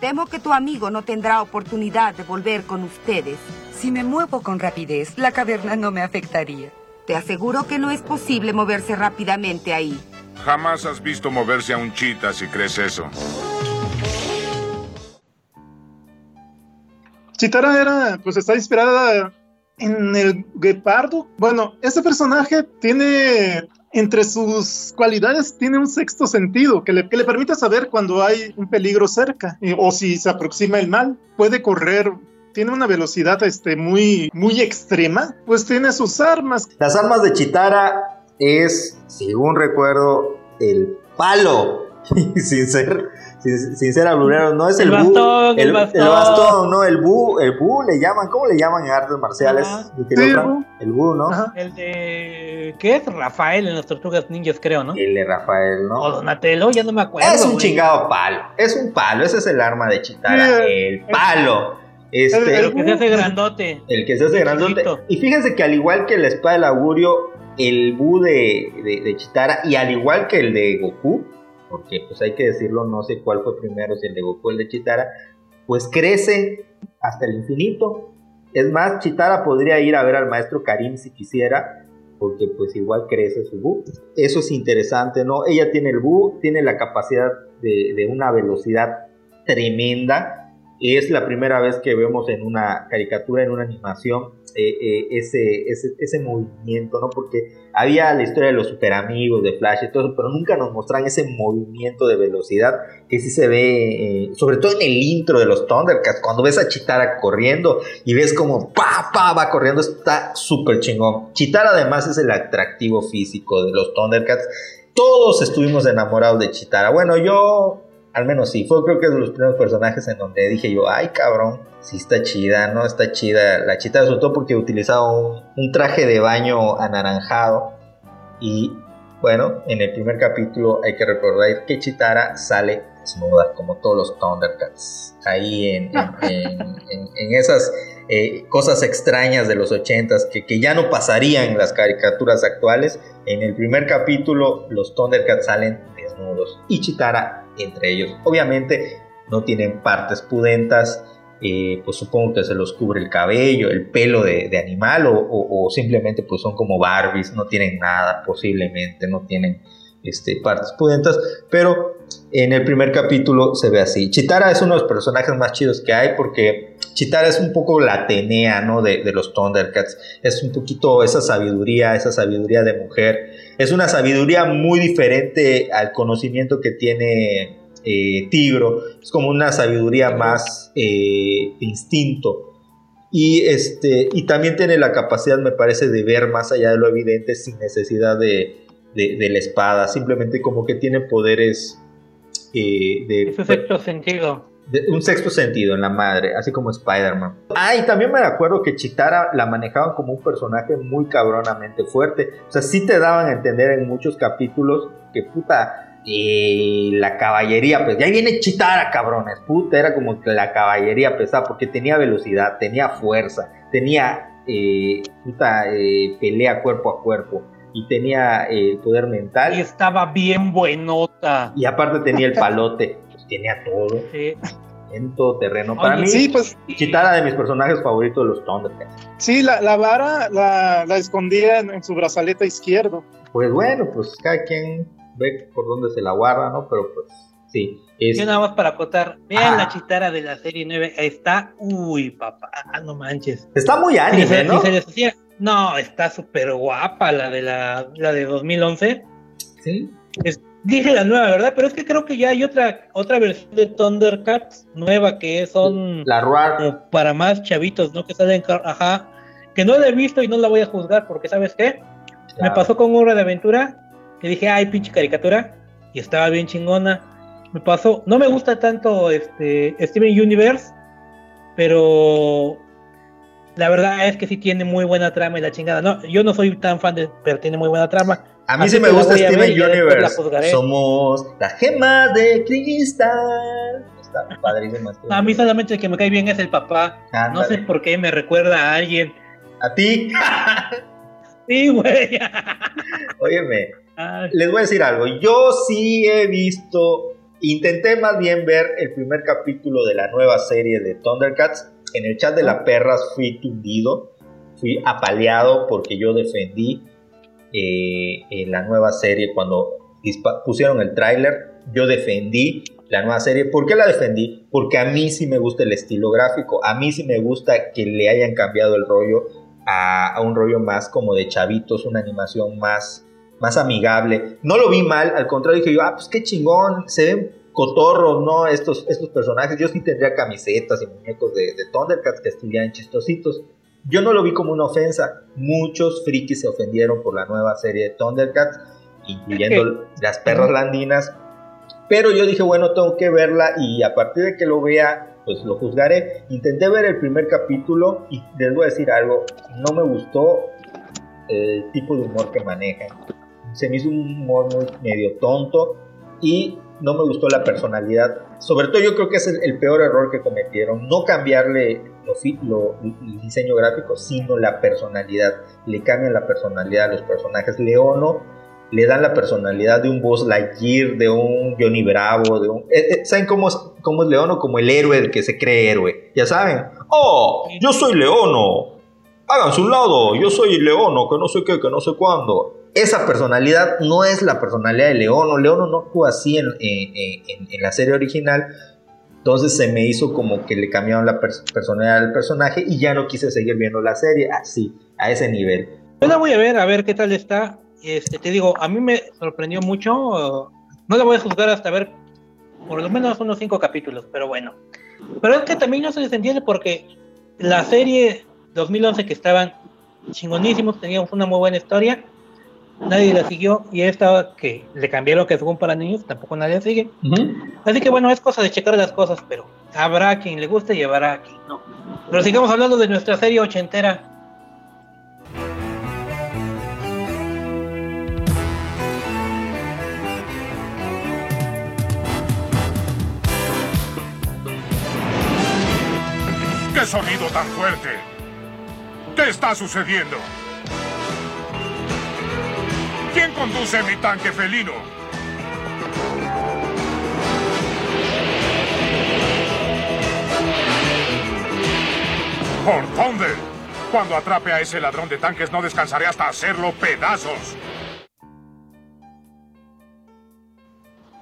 Temo que tu amigo no tendrá oportunidad de volver con ustedes. Si me muevo con rapidez, la caverna no me afectaría. Te aseguro que no es posible moverse rápidamente ahí. Jamás has visto moverse a un chita si crees eso. Chitara era, pues está inspirada en el guepardo. Bueno, este personaje tiene entre sus cualidades tiene un sexto sentido que le, permite saber cuando hay un peligro cerca y- o si se aproxima el mal. Puede correr, tiene una velocidad este, muy, muy extrema, pues tiene sus armas. Las armas de Chitara es, según recuerdo, el palo. sin ser, sin, sin ser alburero, no es el, El bu, bastón, el el, bastón. bastón, no, el bu, el bu le llaman, ¿cómo le llaman en artes marciales? Sí, el bu. El bu, ¿no? Ajá. El de. ¿Qué es? Rafael en las tortugas ninjas, creo, ¿no? El de Rafael, ¿no? O Donatello, ya no me acuerdo. Es un güey. chingado palo. Es un palo. Ese es el arma de Chitara. El palo. Este, Pero que se hace grandote. el que se hace grandote. Y fíjense que al igual que la espada del augurio, el Bu de, de, de Chitara, y al igual que el de Goku, porque pues hay que decirlo, no sé cuál fue primero, si el de Goku el de Chitara, pues crece hasta el infinito. Es más, Chitara podría ir a ver al maestro Karim si quisiera, porque pues igual crece su Bu. Eso es interesante, ¿no? Ella tiene el Bu, tiene la capacidad de, de una velocidad tremenda. Es la primera vez que vemos en una caricatura, en una animación, eh, eh, ese, ese, ese movimiento, ¿no? Porque había la historia de los super amigos, de Flash y todo eso, pero nunca nos muestran ese movimiento de velocidad que sí se ve, eh, sobre todo en el intro de los Thundercats, cuando ves a Chitara corriendo y ves como pa, pa, va corriendo, está súper chingón. Chitara además es el atractivo físico de los Thundercats. Todos estuvimos enamorados de Chitara. Bueno, yo al menos sí, fue creo que de los primeros personajes en donde dije yo, ay cabrón, sí está chida, ¿no? Está chida la chita, sobre todo porque utilizaba un, un traje de baño anaranjado. Y bueno, en el primer capítulo hay que recordar que Chitara sale desnuda, como todos los Thundercats. Ahí en, en, en- en- en esas eh, cosas extrañas de los ochentas que, que ya no pasarían en las caricaturas actuales. En el primer capítulo los Thundercats salen desnudos y Chitara entre ellos. Obviamente no tienen partes pudentas, eh, pues supongo que se los cubre el cabello, el pelo de, animal o, simplemente pues son como Barbies, no tienen nada posiblemente, no tienen este, partes pudentas, pero en el primer capítulo se ve así. Chitara es uno de los personajes más chidos que hay porque Chitara es un poco la de, de los Thundercats, es un poquito esa sabiduría, esa sabiduría de mujer, es una sabiduría muy diferente al conocimiento que tiene eh, Tigro, es como una sabiduría más eh, de instinto. Y, este, y también tiene la capacidad, me parece, de ver más allá de lo evidente sin necesidad de, de- la espada. Simplemente como que tiene poderes eh, de, sexto sentido. De- un sexto sentido en la madre, así como Spider-Man. Ah, y también me acuerdo que Chitara la manejaban como un personaje muy cabronamente fuerte. O sea, sí te daban a entender en muchos capítulos que puta, eh, la caballería, pues ya viene Chitara, cabrones. Puta, era como que la caballería pesada porque tenía velocidad, tenía fuerza, tenía eh, puta, eh, pelea cuerpo a cuerpo y tenía eh, poder mental. Y estaba bien buenota. Y aparte tenía el palote, pues tenía todo Sí. en todo terreno. Para Oye, mí, Sí, pues Chitara de mis personajes favoritos de los Thundercats. sí, la, la vara la, la escondía en, en su brazalete izquierdo. Pues bueno, pues cada quien ve por dónde se la guarda, ¿no? Pero pues sí. Es, Yo nada más para acotar. Vean Ah. la chitara de la serie 9. Está. Uy, papá. No manches. está muy Ni anime, se, ¿no? ni se les hacía- No, está súper guapa la de la, la de 2011. Sí. Es- dije la nueva, ¿verdad? Pero es que creo que ya hay otra otra versión de Thundercats nueva que son La como para más chavitos, ¿no? Que salen, ajá. Que no la he visto y no la voy a juzgar porque, ¿sabes qué? Me pasó con Hora de Aventura que dije, ay, pinche caricatura. Y estaba bien chingona. Me pasó, no me gusta tanto este Steven Universe, pero la verdad es que sí tiene muy buena trama y la chingada. No, yo no soy tan fan de, pero tiene muy buena trama. A mí Así sí me gusta Steven la Universe. Somos las gemas de cristal. Está padrísimo. A mí solamente el que me cae bien es el papá. No sé por qué me recuerda a alguien. A ti. Sí, güey. Óyeme, Ay, les voy a decir algo. Yo sí he visto Intenté más bien ver el primer capítulo de la nueva serie de Thundercats. En el chat de la perras fui tundido, fui apaleado porque yo defendí eh, en la nueva serie cuando pusieron el tráiler. Yo defendí la nueva serie. ¿Por qué la defendí? Porque a mí sí me gusta el estilo gráfico. A mí sí me gusta que le hayan cambiado el rollo a, un rollo más como de chavitos, una animación más más amigable. No lo vi mal, al contrario dije yo, ah, pues qué chingón, se ven cotorros, ¿no? Estos, estos personajes. Yo sí tendría camisetas y muñecos de Thundercats que estuvieran chistositos. Yo no lo vi como una ofensa. Muchos frikis se ofendieron por la nueva serie de Thundercats, incluyendo las perras landinas. Pero yo dije, bueno, tengo que verla y a partir de que lo vea, pues lo juzgaré. Intenté ver el primer capítulo y les voy a decir algo, no me gustó el tipo de humor que manejan se me hizo un humor muy medio tonto y no me gustó la personalidad. Sobre todo yo creo que es el, peor error que cometieron, no cambiarle lo, el diseño gráfico, sino la personalidad. Le cambian la personalidad a los personajes. Leono le dan la personalidad de un Buzz Lightyear, de un Johnny Bravo, de un... Eh, eh, ¿Saben cómo es, cómo es Leono? Como el héroe el que se cree héroe. Ya saben. Oh, yo soy Leono. Háganse un lado, yo soy Leono, que no sé qué, que no sé cuándo esa personalidad no es la personalidad de Leono. Leono no actúa así en, la serie original. Entonces se me hizo como que le cambiaron la personalidad del personaje y ya no quise seguir viendo la serie así, a ese nivel. Yo la voy a ver, a ver qué tal está. Este, te digo, a mí me sorprendió mucho. no la voy a juzgar hasta ver por lo menos unos cinco capítulos, pero bueno. Pero es que también no se les entiende porque la serie 2011 que estaban chingonísimos, teníamos una muy buena historia nadie la siguió y esta que le cambiaron que según para niños tampoco nadie la sigue. Así que bueno, es cosa de checar las cosas, pero habrá quien le guste y habrá quien no. Pero sigamos hablando de nuestra serie ochentera. ¿Qué sonido tan fuerte? ¿Qué está sucediendo? ¿Quién conduce mi tanque felino? ¡Por Thunder! Cuando atrape a ese ladrón de tanques no descansaré hasta hacerlo pedazos.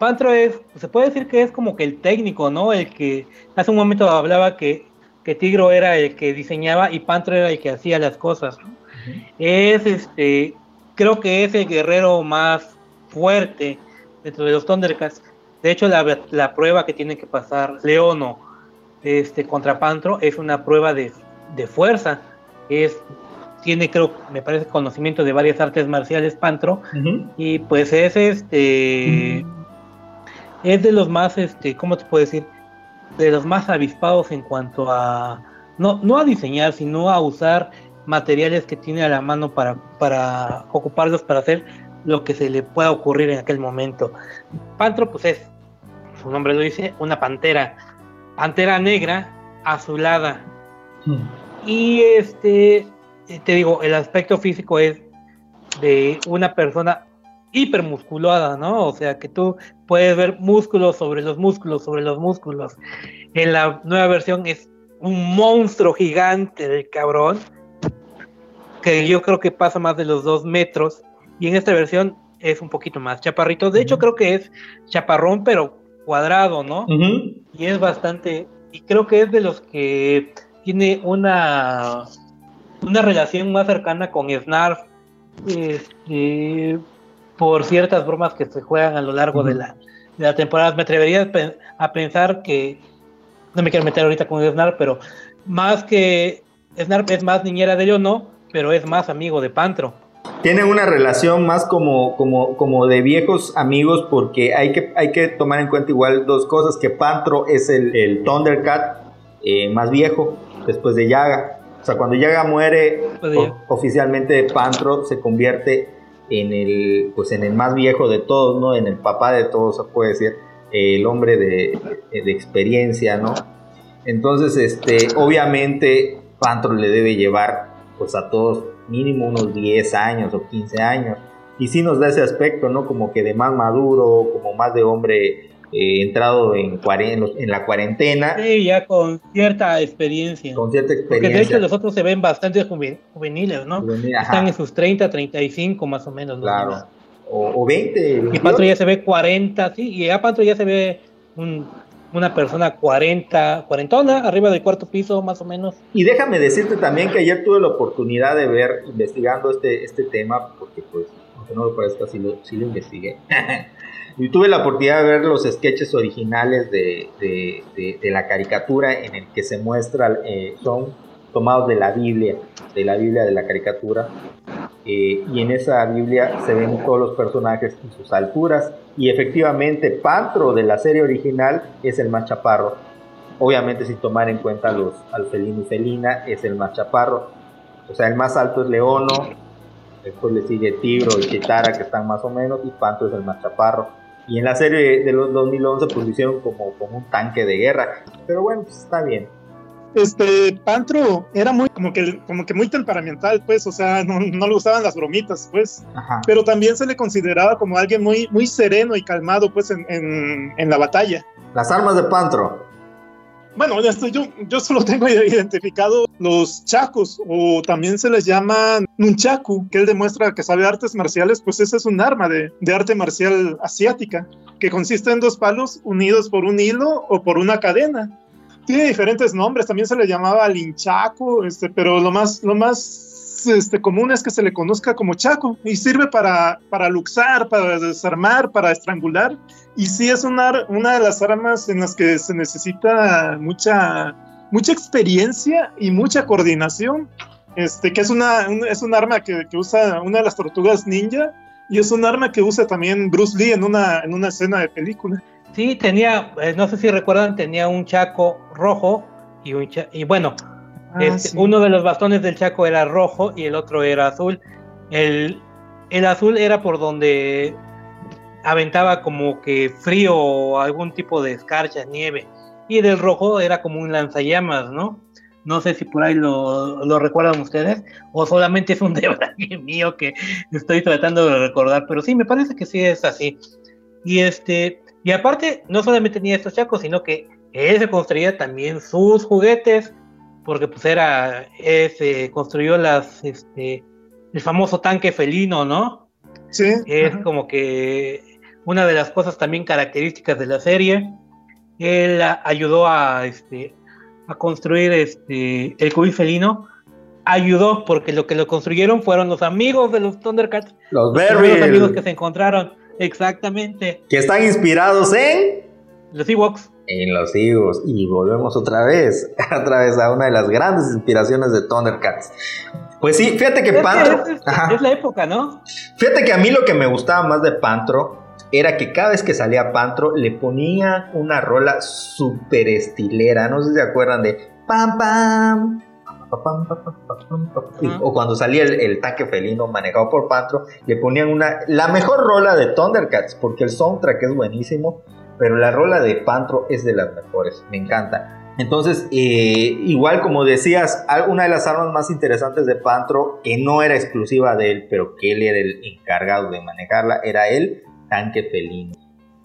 Pantro es, se puede decir que es como que el técnico, ¿no? El que hace un momento hablaba que, que Tigro era el que diseñaba y Pantro era el que hacía las cosas. Es este creo que es el guerrero más fuerte dentro de los Thundercats. De hecho, la, prueba que tiene que pasar Leono este, contra Pantro es una prueba de, fuerza. Es, tiene, creo, me parece, conocimiento de varias artes marciales Pantro. Y pues es este. Es de los más, este, ¿cómo te puedo decir? De los más avispados en cuanto a. No, no a diseñar, sino a usar materiales que tiene a la mano para, para ocuparlos para hacer lo que se le pueda ocurrir en aquel momento. Pantro, pues es, su nombre lo dice, una pantera, pantera negra azulada. Hmm. Y este, te digo, el aspecto físico es de una persona hipermusculada, ¿no? O sea, que tú puedes ver músculos sobre los músculos, sobre los músculos. En la nueva versión es un monstruo gigante del cabrón que yo creo que pasa más de los dos metros, y en esta versión es un poquito más chaparrito. De hecho, creo que es chaparrón, pero cuadrado, ¿no? Y es bastante, y creo que es de los que tiene una, una relación más cercana con Snarf, este, por ciertas bromas que se juegan a lo largo de, la, de la temporada. Me atrevería a pensar que, no me quiero meter ahorita con Snarf, pero más que Snarf es más niñera de yo, no, pero es más amigo de Pantro. Tienen una relación más como, como, como de viejos amigos porque hay que, hay que tomar en cuenta igual dos cosas, que Pantro es el, el Thundercat eh, más viejo después de Yaga. O sea, cuando Yaga muere, oficialmente Pantro se convierte en el, pues en el más viejo de todos, ¿no? En el papá de todos, se puede decir, el hombre de, de experiencia, ¿no? Entonces, este, obviamente, Pantro le debe llevar pues a todos mínimo unos 10 años o 15 años. Y sí nos da ese aspecto, ¿no? Como que de más maduro, como más de hombre eh, entrado en, en, la cuarentena. Sí, ya con cierta experiencia. Con cierta experiencia. Porque de hecho los otros se ven bastante juveniles, ¿no? Están en sus 30, 35 más o menos. Claro. O, 20. Y Pantro ya se ve 40, sí, y ya Pantro ya se ve una persona 40, cuarentona, arriba del cuarto piso más o menos. Y déjame decirte también que ayer tuve la oportunidad de ver, investigando este, este tema, porque pues, aunque no lo parezca, sí lo, sí lo investigué. Y tuve la oportunidad de ver los sketches originales de, de, la caricatura en el que se muestra, eh, son tomados de la Biblia, de la Biblia de la caricatura. Eh, y en esa Biblia se ven todos los personajes en sus alturas. Y efectivamente, Pantro de la serie original es el más chaparro. Obviamente, sin tomar en cuenta los Alfelino y Felina, es el más chaparro. O sea, el más alto es Leono, después le sigue Tigro y Chitara, que están más o menos, y Pantro es el más chaparro. Y en la serie de los 2011 pues lo hicieron como, como un tanque de guerra. Pero bueno, pues está bien. Este, Pantro era muy, como que, como que muy temperamental, pues, o sea, no, no le gustaban las bromitas, pues. Pero también se le consideraba como alguien muy, muy sereno y calmado, pues, en, en, en la batalla. Las armas de Pantro. Bueno, yo, yo solo tengo identificado los chacos, o también se les llama nunchaku, que él demuestra que sabe artes marciales, pues ese es un arma de, de arte marcial asiática, que consiste en dos palos unidos por un hilo o por una cadena. Tiene diferentes nombres, también se le llamaba linchaku, este, pero lo más, lo más este, común es que se le conozca como chaco y sirve para, para luxar, para desarmar, para estrangular. Y sí es una, una de las armas en las que se necesita mucha, mucha experiencia y mucha coordinación. Este, que es, una, es un arma que, que, usa una de las tortugas ninja y es un arma que usa también Bruce Lee en una, en una escena de película. Sí, tenía, eh, no sé si recuerdan, tenía un chaco rojo y, un y bueno, Ah, este, uno de los bastones del Chaco era rojo y el otro era azul. El, el azul era por donde aventaba como que frío o algún tipo de escarcha, nieve. Y del rojo era como un lanzallamas, ¿no? No sé si por ahí lo, lo recuerdan ustedes o solamente es un debate mío que estoy tratando de recordar, pero sí, me parece que sí es así. Y este, y aparte, no solamente tenía estos chacos, sino que él se construía también sus juguetes, porque pues era, se construyó las, este, el famoso tanque felino, ¿no? Sí. Es como que una de las cosas también características de la serie. Él ayudó a, este, a construir este, el cubil felino. Ayudó porque lo que lo construyeron fueron los amigos de los Thundercats. Los Berry. Los amigos que se encontraron. Exactamente. Que están inspirados en... Los Ewoks en los higos. Y volvemos otra vez, otra vez a una de las grandes inspiraciones de Thundercats. Pues sí, fíjate que Pantro. Es, la época, ¿no? Fíjate que a mí lo que me gustaba más de Pantro era que cada vez que salía Pantro le ponía una rola súper estilera. No sé si se acuerdan de pam pam. O cuando salía el, el, tanque felino manejado por Pantro, le ponían una la mejor rola de Thundercats, porque el soundtrack es buenísimo pero la rola de Pantro es de las mejores, me encanta. Entonces, eh, igual como decías, una de las armas más interesantes de Pantro, que no era exclusiva de él, pero que él era el encargado de manejarla, era el tanque felino.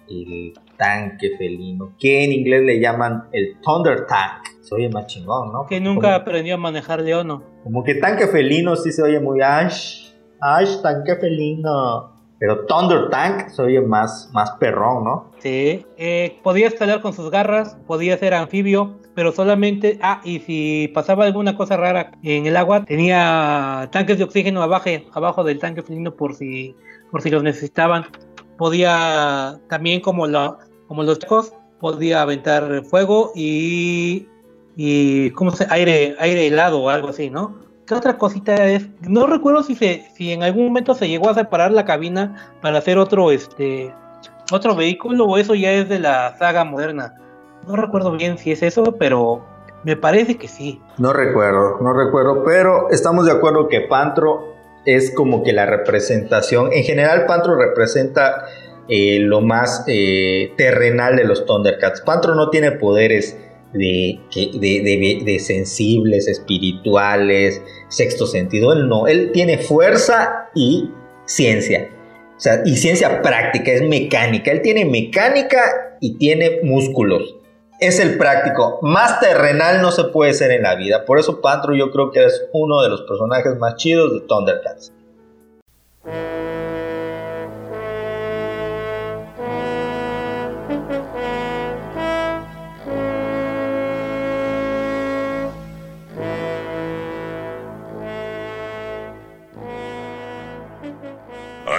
El tanque felino, que en inglés le llaman el Thunder Tank. Se oye más chingón, ¿no? Que nunca aprendió a manejar Leono. Como que tanque felino sí se oye muy Ash. Ash, tanque felino. Pero Thunder Tank se oye más, más perrón, ¿no? Sí. Eh, podía escalar con sus garras, podía ser anfibio, pero solamente. Ah, y si pasaba alguna cosa rara en el agua, tenía tanques de oxígeno abajo, abajo del tanque felino por si, por si los necesitaban. Podía también, como, la, como los chicos, podía aventar fuego y. y ¿Cómo se aire, aire helado o algo así, ¿no? ¿Qué otra cosita es? No recuerdo si se, si en algún momento se llegó a separar la cabina para hacer otro, este, otro vehículo o eso ya es de la saga moderna. No recuerdo bien si es eso, pero me parece que sí. No recuerdo, no recuerdo, pero estamos de acuerdo que Pantro es como que la representación. En general, Pantro representa eh, lo más eh, terrenal de los Thundercats. Pantro no tiene poderes de, de, de, sensibles, espirituales, sexto sentido. Él no, él tiene fuerza y ciencia. O sea, y ciencia práctica, es mecánica. Él tiene mecánica y tiene músculos. Es el práctico. Más terrenal no se puede ser en la vida. Por eso Pantro yo creo que es uno de los personajes más chidos de Thundercats.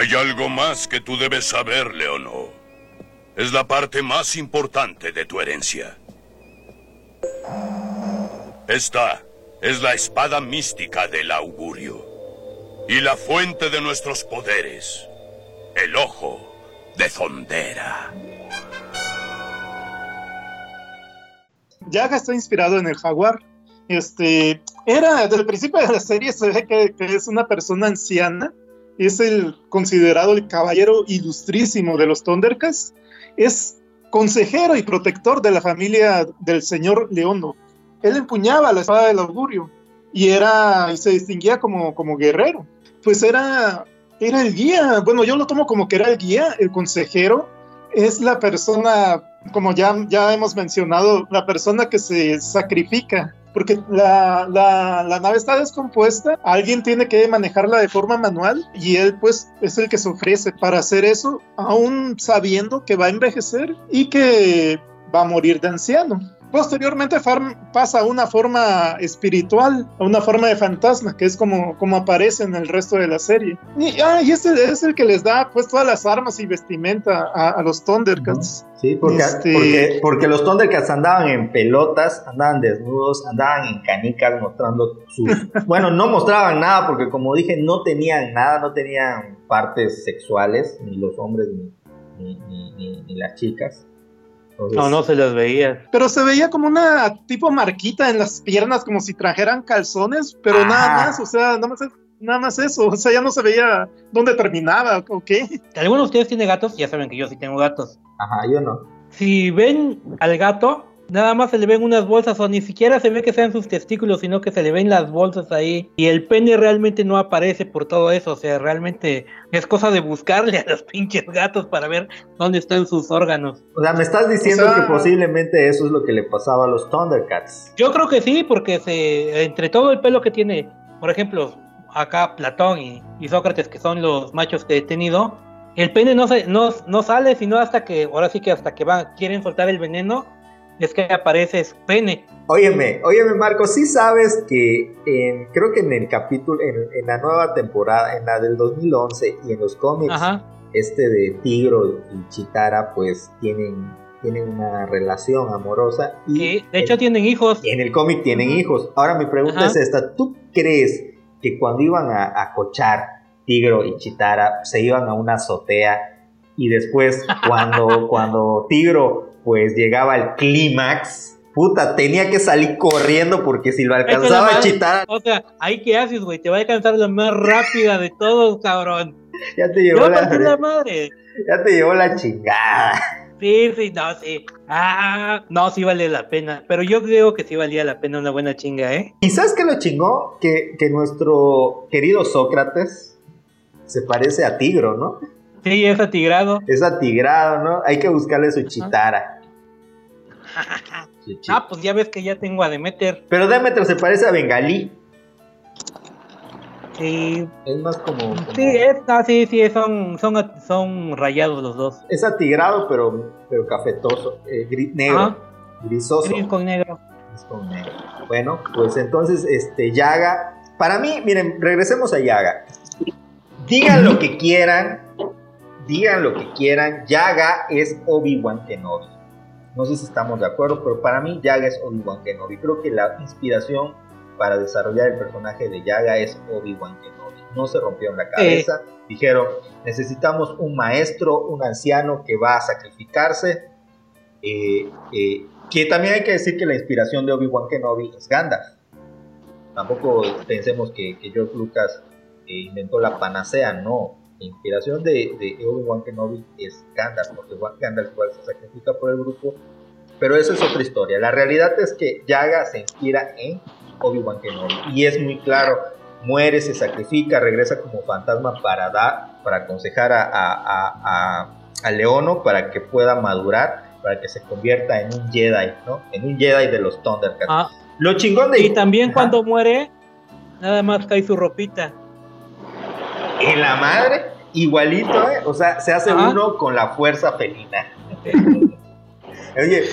Hay algo más que tú debes saber, Leono. Es la parte más importante de tu herencia. Esta es la espada mística del augurio y la fuente de nuestros poderes, el ojo de Zondera. Yaga está inspirado en el jaguar. Este, era, desde el principio de la serie se ve que, que es una persona anciana es el considerado el caballero ilustrísimo de los Thundercats, es consejero y protector de la familia del señor Leondo. Él empuñaba la espada del augurio y era y se distinguía como, como guerrero. Pues era, era el guía, bueno, yo lo tomo como que era el guía, el consejero es la persona, como ya, ya hemos mencionado, la persona que se sacrifica porque la, la, nave está descompuesta, alguien tiene que manejarla de forma manual y él pues es el que se ofrece para hacer eso, aún sabiendo que va a envejecer y que va a morir de anciano. Posteriormente Farm pasa a una forma espiritual, a una forma de fantasma, que es como, como aparece en el resto de la serie. Y, ah, y este es el que les da pues todas las armas y vestimenta a, los Thundercats. Sí, porque, este porque, porque, los Thundercats andaban en pelotas, andaban desnudos, andaban en canicas mostrando sus... bueno, no mostraban nada porque como dije, no tenían nada, no tenían partes sexuales, ni los hombres ni, ni, ni las chicas no, no se las veía. Pero se veía como una tipo marquita en las piernas, como si trajeran calzones, pero nada más, o sea, nada más, nada más eso, o sea, ya no se veía dónde terminaba, o qué. ¿Alguno de ustedes tiene gatos? Ya saben que yo sí tengo gatos. Ajá, yo no. Si ven al gato, nada más se le ven unas bolsas o ni siquiera se ve que sean sus testículos, sino que se le ven las bolsas ahí y el pene realmente no aparece por todo eso, o sea, realmente es cosa de buscarle a los pinches gatos para ver dónde están sus órganos. O sea, me estás diciendo que posiblemente eso es lo que le pasaba a los Thundercats. Yo creo que sí, porque se entre todo el pelo que tiene, por ejemplo, acá Platón y, Sócrates, que son los machos que he tenido, el pene no, se, no, no sale sino hasta que, ahora sí que hasta que van, quieren soltar el veneno es que aparece su pene. Óyeme, óyeme Marco, sí sabes que en, creo que en el capítulo, en, la nueva temporada, en la del 2011 y en los cómics, este de Tigro y Chitara pues tienen, tienen una relación amorosa. Y de hecho tienen hijos. En el cómic tienen hijos. Ahora mi pregunta es esta, ¿tú crees que cuando iban a, a cochar Tigro y Chitara se iban a una azotea y después cuando, cuando Tigro pues llegaba el clímax. Puta, tenía que salir corriendo porque si lo alcanzaba a chitar. O sea, ahí qué haces, güey, te va a alcanzar la más rápida de todos, cabrón. Ya te llevó la, madre. Ya te llevó la chingada. Sí, sí, no, sí. Ah, no, sí vale la pena. Pero yo creo que sí valía la pena una buena chinga, ¿eh? ¿Y sabes qué lo chingó? Que, que nuestro querido Sócrates se parece a Tigro, ¿no? Sí, es atigrado. Es atigrado, ¿no? Hay que buscarle su chitara. ah, pues ya ves que ya tengo a Demeter. Pero Demeter se parece a Bengalí. Sí. Es más como. Sí, sí, sí, son, son, son rayados los dos. Es atigrado, pero, pero cafetoso, eh, negro, grisoso. Gris con negro. Gris con negro. Bueno, pues entonces, este, Yaga. Para mí, miren, regresemos a Yaga. Digan lo que quieran, digan lo que quieran, Yaga es Obi-Wan Kenobi. No sé si estamos de acuerdo, pero para mí Yaga es Obi-Wan Kenobi. Creo que la inspiración para desarrollar el personaje de Yaga es Obi-Wan Kenobi. No se rompió en la cabeza. Dijeron, necesitamos un maestro, un anciano que va a sacrificarse. Eh, eh, que también hay que decir que la inspiración de Obi-Wan Kenobi es Gandalf. Tampoco pensemos que, George Lucas eh, inventó la panacea, no inspiración de, de Obi-Wan Kenobi es Gandalf, porque Gandalf igual se sacrifica por el grupo, pero eso es otra historia. La realidad es que Yaga se inspira en Obi-Wan Kenobi y es muy claro, muere, se sacrifica, regresa como fantasma para dar, para aconsejar a, a, a, a Leono para que pueda madurar para que se convierta en un Jedi, ¿no? En un Jedi de los Thundercats. Ah. Lo chingón de... Y también Ajá. cuando muere, nada más cae su ropita. En la madre, igualito, ¿eh? O sea, se hace Ajá. uno con la fuerza felina. Oye,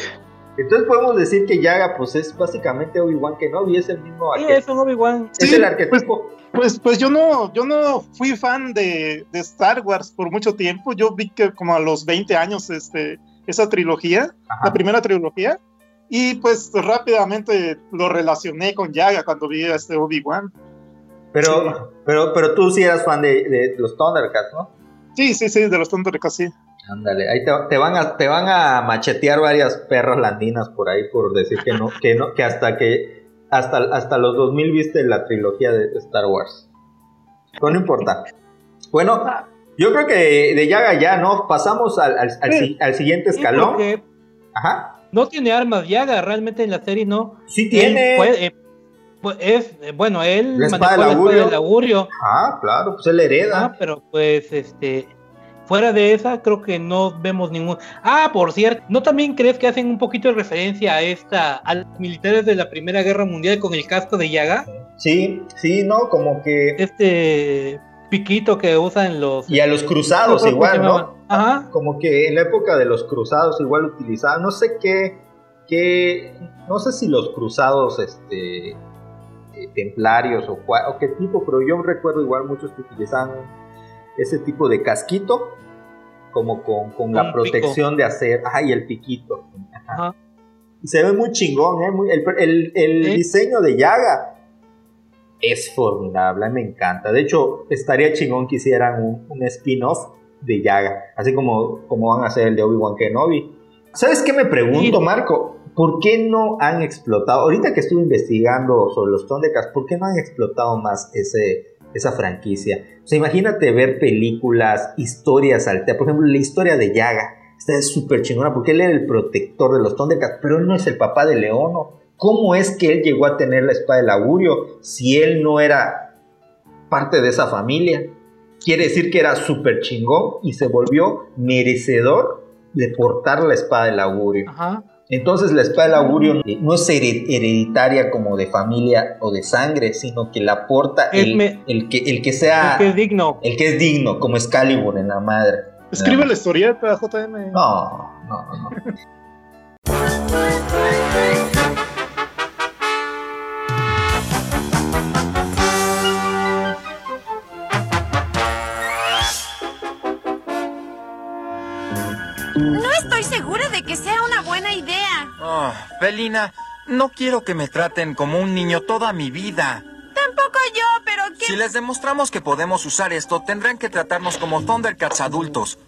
entonces podemos decir que Yaga, pues es básicamente Obi-Wan Kenobi, es el mismo Sí, arquetipo. es un Obi-Wan. Es Sí, el arquetipo. Pues, pues yo no, yo no fui fan de, de Star Wars por mucho tiempo. Yo vi que como a los 20 años este, esa trilogía, la primera trilogía, y pues rápidamente lo relacioné con Yaga cuando vi a este Obi-Wan. Pero, pero, pero tú sí eras fan de, de los Thundercats, ¿no? Sí, sí, sí, de los Thundercats, sí. Ándale, ahí te, te van a, te van a machetear varias perras landinas por ahí por decir que no, que no, que hasta que hasta, hasta los 2000 viste la trilogía de Star Wars. Pero no importa. Bueno, yo creo que de Yaga ya, ¿no? Pasamos al, al, al si- al siguiente escalón. Ajá. no tiene armas Yaga, realmente en la serie no. Sí tiene. Él eh, pues, es, eh, bueno, él La espada manejó del la espada augurio. del augurio. Ah, claro, pues él hereda. Ah, pero pues este fuera de esa creo que no vemos ningún Ah, por cierto, ¿no también crees que hacen un poquito de referencia a esta a los militares de la Primera Guerra Mundial con el casco de Yaga? Sí, sí, ¿no? Como que... Este piquito que usan los Y a los cruzados No, ¿cómo se igual? ¿no? Ajá. Como que en la época de los cruzados igual utilizaban, no sé qué, qué no sé si los cruzados este eh, templarios o, cua- o qué tipo, pero yo recuerdo igual muchos que utilizaban ese tipo de casquito como con, con la Con pico. protección de hacer, ajá, y el piquito. Ajá. Ajá. Y se ve muy chingón, ¿eh? Muy- el el- el Sí. diseño de Yaga es formidable, me encanta. De hecho, estaría chingón que hicieran un, un spin-off de Yaga, así como, como van a hacer el de Obi-Wan Kenobi. ¿Sabes qué me pregunto. Marco? ¿Por qué no han explotado? Ahorita que estuve investigando sobre los Thundercats, ¿por qué no han explotado más esa franquicia? O sea, imagínate ver películas, historias alternas. Por ejemplo, la historia de Yaga. Esta es súper chingona porque él era el protector de los Thundercats, pero él no es el papá de Leono. ¿Cómo es que él llegó a tener la espada del augurio si él no era parte de esa familia? Quiere decir que era súper chingón y se volvió merecedor de portar la espada del augurio. Ajá. Entonces la espada del augurio no es hered- hereditaria como de familia o de sangre, sino que la porta Es el, me- el que, el que sea El que es digno. el que es digno, como Excalibur en la madre. Escribe la historieta, JM. No, no, no. no. No estoy segura de que sea una. Oh, Felina, no quiero que me traten como un niño toda mi vida. Tampoco yo, pero ¿qué? Si les demostramos que podemos usar esto, tendrán que tratarnos como Thundercats adultos.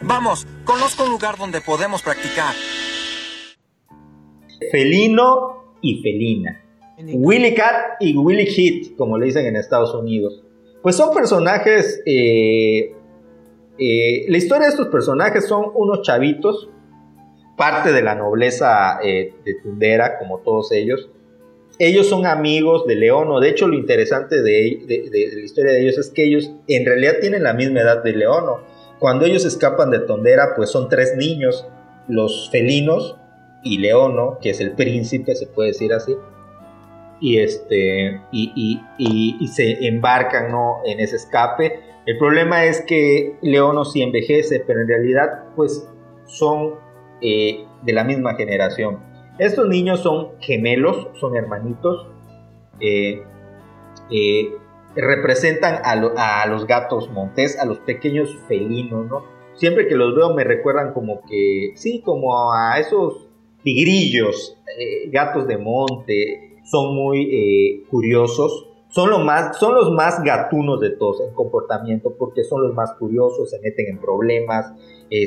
Vamos, conozco un lugar donde podemos practicar. Felino y felina. Willy Cat y Willy Hit, como le dicen en Estados Unidos. Pues son personajes. eh, eh, la historia de estos personajes son unos chavitos, parte de la nobleza eh, de Tundera, como todos ellos. Ellos son amigos de Leono. De hecho, lo interesante de, de- de la historia de ellos es que ellos en realidad tienen la misma edad de Leono. Cuando ellos escapan de Tondera, pues son tres niños, los felinos y Leono, que es el príncipe, se puede decir así. Y este y, y- y- y se embarcan ¿no? en ese escape. El problema es que Leono sí envejece, pero en realidad, pues son eh, de la misma generación. Estos niños son gemelos, son hermanitos. eh, eh, representan a, lo- a los gatos montés, a los pequeños felinos, ¿no? Siempre que los veo me recuerdan como que, sí, como a esos tigrillos, gatos de monte, son muy curiosos, son, más, son los más gatunos de todos en comportamiento, porque son los más curiosos, se meten en problemas,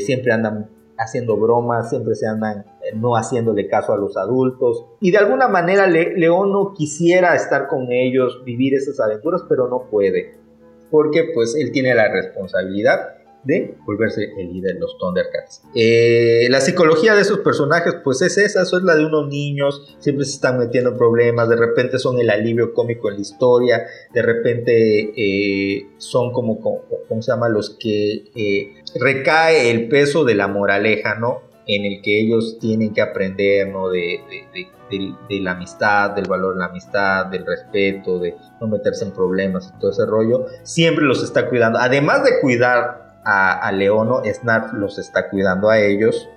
siempre andan haciendo bromas, siempre se andan eh, no haciéndole caso a los adultos. Y de alguna manera Le- León no quisiera estar con ellos, vivir esas aventuras, pero no puede. Porque pues él tiene la responsabilidad de volverse el líder de los Thundercats. Eh, la psicología de esos personajes, pues es esa, es la de unos niños, siempre se están metiendo en problemas, de repente son el alivio cómico en la historia, de repente eh, son como, ¿cómo se llama? Los que eh, recae el peso de la moraleja, ¿no? En el que ellos tienen que aprender, ¿no? De, la amistad, del valor de la amistad, del respeto, de no meterse en problemas y todo ese rollo, siempre los está cuidando. Además de cuidar a, Leono, Snarf los está cuidando a ellos.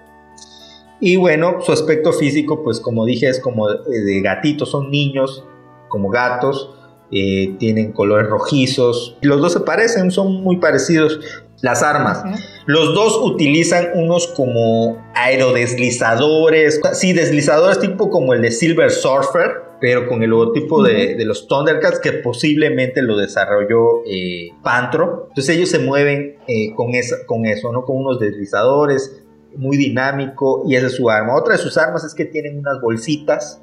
Y bueno, su aspecto físico, pues como dije, es como de, gatitos, son niños, como gatos, eh, tienen colores rojizos. Los dos se parecen, son muy parecidos. Las armas. Los dos utilizan unos como aerodeslizadores, sí, deslizadores tipo como el de Silver Surfer, pero con el logotipo de, los Thundercats que posiblemente lo desarrolló eh, Pantro. Entonces ellos se mueven eh, con, con eso, ¿no? Con unos deslizadores, muy dinámico, y esa es su arma. Otra de sus armas es que tienen unas bolsitas,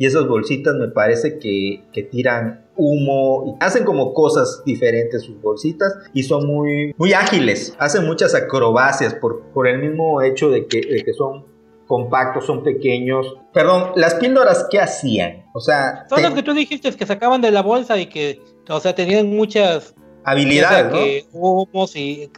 y esas bolsitas me parece que, tiran humo, hacen como cosas diferentes sus bolsitas, y son muy, muy ágiles, hacen muchas acrobacias por, por el mismo hecho de que, de que son compactos, son pequeños. Perdón, las píldoras, ¿qué hacían? O sea... Son los que tú dijiste que sacaban de la bolsa y que, o sea, tenían muchas... Habilidades, que humos y...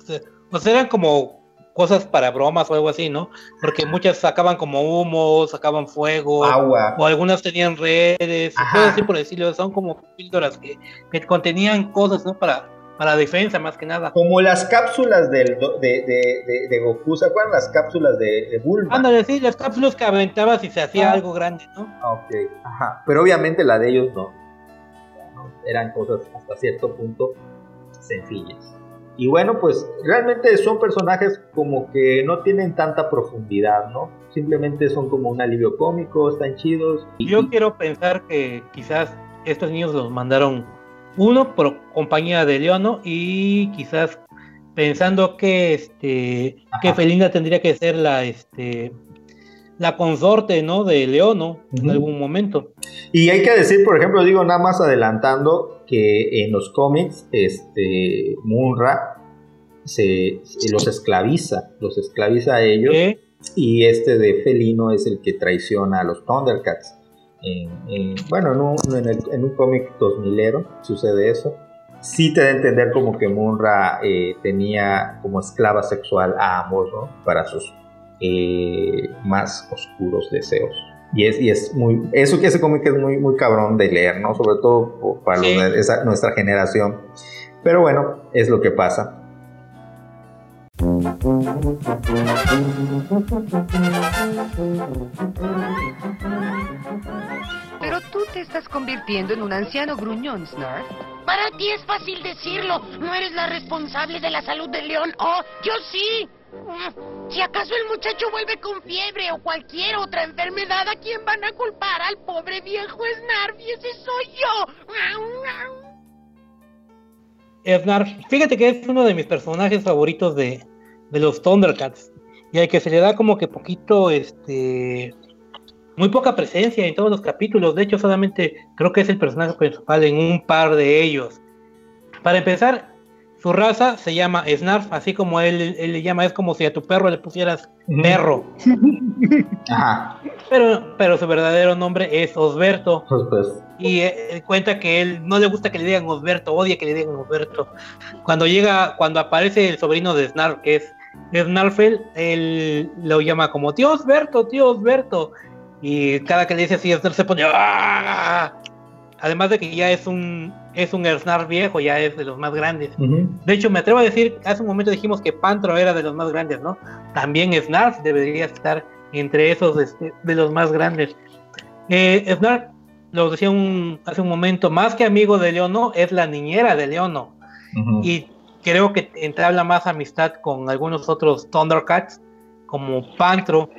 O sea, eran como cosas para bromas o algo así, ¿no? Porque muchas sacaban como humo, sacaban fuego, agua, o algunas tenían redes, todo así por decirlo, son como píldoras que, que contenían cosas, ¿no? Para, para defensa más que nada. Como las cápsulas del, de, de, de, Goku, ¿se acuerdan las cápsulas de, de Bulma? Ándale, sí, las cápsulas que aventabas y se hacía ah. algo grande, ¿no? Ah, ok, ajá. Pero obviamente la de ellos no. Eran cosas hasta cierto punto sencillas. Y bueno, pues realmente son personajes como que no tienen tanta profundidad, ¿no? Simplemente son como un alivio cómico, están chidos. Yo quiero pensar que quizás estos niños los mandaron uno por compañía de Leono y quizás pensando que este que Felina tendría que ser la este la consorte no de Leono en algún momento. Y hay que decir por ejemplo digo nada más adelantando que en los cómics este Munra se, los esclaviza los esclaviza a ellos y este de Felino es el que traiciona a los Thundercats. Bueno, en un, en, un cómic 2000 sucede eso. Sí te da a entender como que Munra eh, tenía como esclava sexual a ambos, ¿no? Para sus eh, más oscuros deseos. Y es, y es muy, eso que ese cómic es muy, muy cabrón de leer, ¿no? Sobre todo para nuestra generación. Pero bueno, es lo que pasa. Pero tú te estás convirtiendo en un anciano gruñón, Snarf. Para ti es fácil decirlo. No eres la responsable de la salud del león. Oh, yo sí. Si acaso el muchacho vuelve con fiebre o cualquier otra enfermedad, ¿a quién van a culpar? Al pobre viejo Snarf y ese soy yo. Snarf, fíjate que es uno de mis personajes favoritos de, de los Thundercats. Y al que se le da como que poquito, este, muy poca presencia en todos los capítulos. De hecho, solamente creo que es el personaje principal en un par de ellos. Para empezar, su raza se llama Snarf, así como él, le llama, es como si a tu perro le pusieras perro. Pero, pero su verdadero nombre es Osberto. Y eh, cuenta que él no le gusta que le digan Osberto, odia que le digan Osberto. Cuando llega, cuando aparece el sobrino de Snarf, que es Snarfel, él lo llama como tío Osberto, tío Osberto. Y cada que le dice así, se pone. ¡Ah! Además de que ya es un es un Snarf viejo, ya es de los más grandes. De hecho, me atrevo a decir, hace un momento dijimos que Pantro era de los más grandes, ¿no? También Snarf debería estar entre esos este, de los más grandes. Eh, Snarf, lo decía un, hace un momento, más que amigo de Leono, es la niñera de Leono. Y creo que entabla más amistad con algunos otros Thundercats, como Pantro,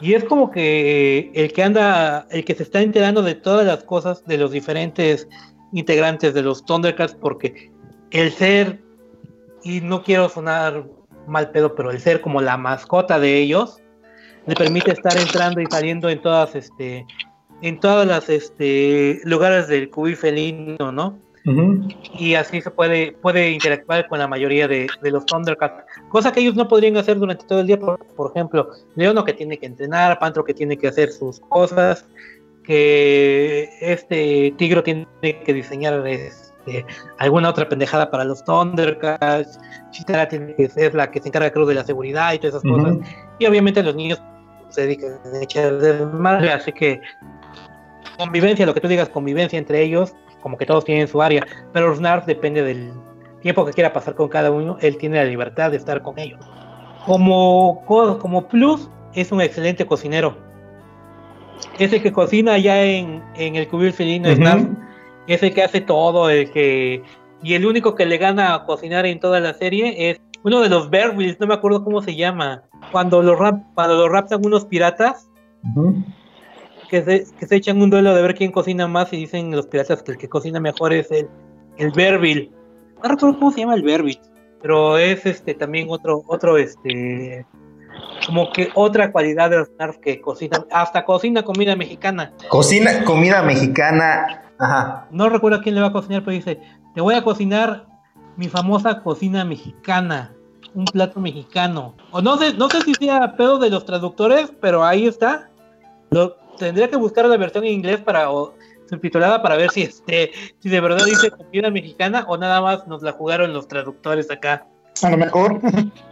y es como que el que anda, el que se está enterando de todas las cosas de los diferentes integrantes de los Thundercats, porque el ser, y no quiero sonar mal pedo, pero el ser como la mascota de ellos, le permite estar entrando y saliendo en todas, este, en todas las, este, lugares del cubil felino, ¿no? y así se puede, puede interactuar con la mayoría de, de, los Thundercats, cosa que ellos no podrían hacer durante todo el día, por, por ejemplo, Leono que tiene que entrenar, Pantro que tiene que hacer sus cosas, que este Tigro tiene que diseñar este, alguna otra pendejada para los Thundercats, Chitara tiene que ser la que se encarga creo de la seguridad y todas esas cosas, y obviamente los niños se dedican a echar de madre, así que convivencia, lo que tú digas, convivencia entre ellos, como que todos tienen su área, pero Snarf depende del tiempo que quiera pasar con cada uno, él tiene la libertad de estar con ellos. Como, como plus, es un excelente cocinero. Es el que cocina allá en, en el cubil felino, uh -huh. Es el que hace todo, el que... Y el único que le gana a cocinar en toda la serie es uno de los Berwils, no me acuerdo cómo se llama, cuando los, rap, cuando los raptan unos piratas, uh -huh que se, que se echan un duelo de ver quién cocina más y dicen los piratas que el que cocina mejor es el, el. No recuerdo cómo se llama el Berbil, pero es este también otro, otro este como que otra cualidad de los Snarf que cocina, hasta cocina comida mexicana. Cocina comida mexicana, ajá. No recuerdo quién le va a cocinar, pero dice, te voy a cocinar mi famosa cocina mexicana, un plato mexicano. O no sé, no sé si sea pedo de los traductores, pero ahí está. Lo, tendría que buscar la versión en inglés para o, subtitulada para ver si este si de verdad dice comida mexicana o nada más nos la jugaron los traductores acá. A lo mejor.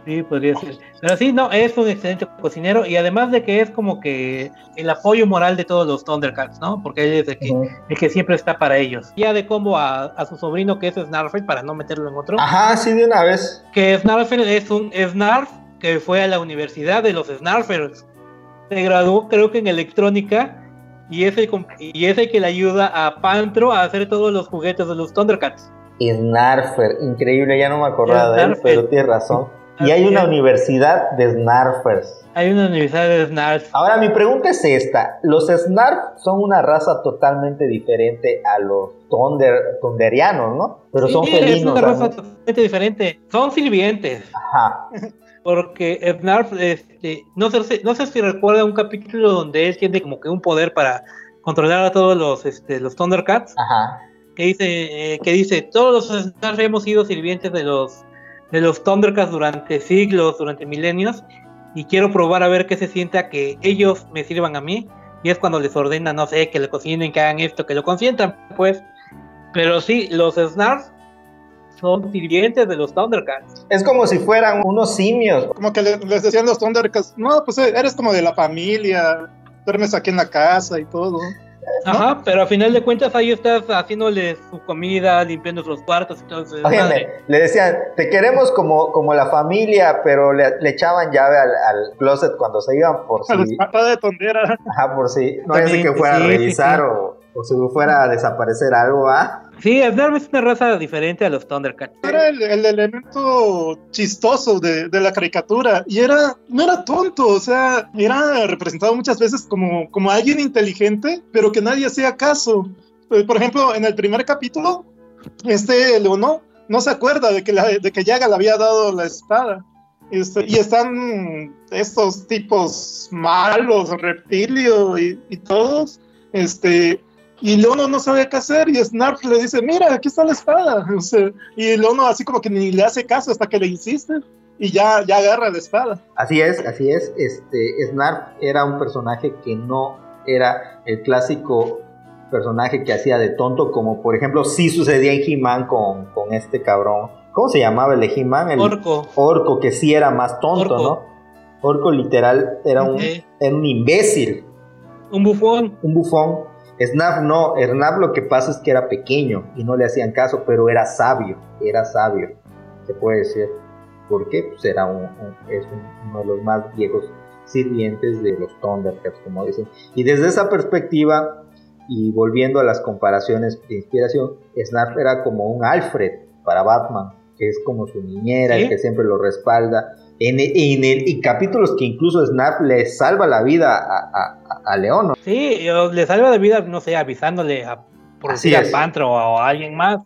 Sí, podría ser. Pero sí, no, es un excelente cocinero y además de que es como que el apoyo moral de todos los Thundercats, ¿no? Porque él es el que, uh -huh. el que siempre está para ellos. Ya de cómo a, a, su sobrino que es Snarfel, para no meterlo en otro. Ajá, sí, de una vez. Que Snarfel es un Snarf que fue a la universidad de los Snarfers se graduó creo que en electrónica y es el, y es el que le ayuda a Pantro a hacer todos los juguetes de los Thundercats. Snarfer, increíble, ya no me acordaba de él, pero tienes razón. Y hay una universidad de Snarfers. Hay una universidad de Snarf. Ahora mi pregunta es esta, los Snarf son una raza totalmente diferente a los Thunder, Thunderianos, ¿no? Pero sí, son felinos. Es una raza totalmente diferente, son sirvientes. Ajá. porque Snarf, este, no, sé, no sé si recuerda un capítulo donde él tiene como que un poder para controlar a todos los, este, los Thundercats. Ajá. Que dice, eh, que dice, todos los Snarf hemos sido sirvientes de los, de los Thundercats durante siglos, durante milenios, y quiero probar a ver qué se siente a que ellos me sirvan a mí. Y es cuando les ordena, no sé, que le cocinen, que hagan esto, que lo consientan, pues. Pero sí, los Snarf son sirvientes de los Thundercats. Es como si fueran unos simios. Como que les decían los Thundercats, no, pues eres como de la familia, duermes aquí en la casa y todo. Ajá, pero a final de cuentas ahí estás haciéndole su comida, limpiando sus cuartos y todo eso. Oye, le, le, decían, te queremos como, como la familia, pero le, le echaban llave al, al, closet cuando se iban por si... de tondera. Ajá, por si no es que fuera sí, a revisar sí, sí. O, o si fuera a desaparecer algo, ¿ah? Sí, Snarf es una raza diferente a los Thundercats. Era el, el elemento chistoso de, de, la caricatura y era no era tonto, o sea, era representado muchas veces como, como alguien inteligente, pero que nadie hacía caso. Eh, por ejemplo, en el primer capítulo, este Leono no se acuerda de que, la, de que Yaga le había dado la espada. Este, y están estos tipos malos, reptilio y, y todos, este, y Leono no sabe qué hacer y Snarf le dice, mira, aquí está la espada. O sea, y Leono así como que ni le hace caso hasta que le insiste y ya, ya agarra la espada. Así es, así es. Este, Snarf era un personaje que no era el clásico personaje que hacía de tonto, como por ejemplo sí sucedía en He-Man con, con este cabrón. ¿Cómo se llamaba el de He-Man? El Orco. Orco, que sí era más tonto, Orco. ¿no? Orco literal era un, okay. era un imbécil. Un bufón. Un bufón. Snap no, Snap lo que pasa es que era pequeño y no le hacían caso, pero era sabio, era sabio, se puede decir. ¿Por qué? Pues era un, un, es un, uno de los más viejos sirvientes de los Thundercats, como dicen. Y desde esa perspectiva, y volviendo a las comparaciones de inspiración, Snap era como un Alfred para Batman, que es como su niñera, ¿Sí? el que siempre lo respalda. En, en el, y capítulos que incluso Snap le salva la vida a, a, a León. ¿no? Sí, le salva la vida, no sé, avisándole a, por decir a Pantro o a alguien más.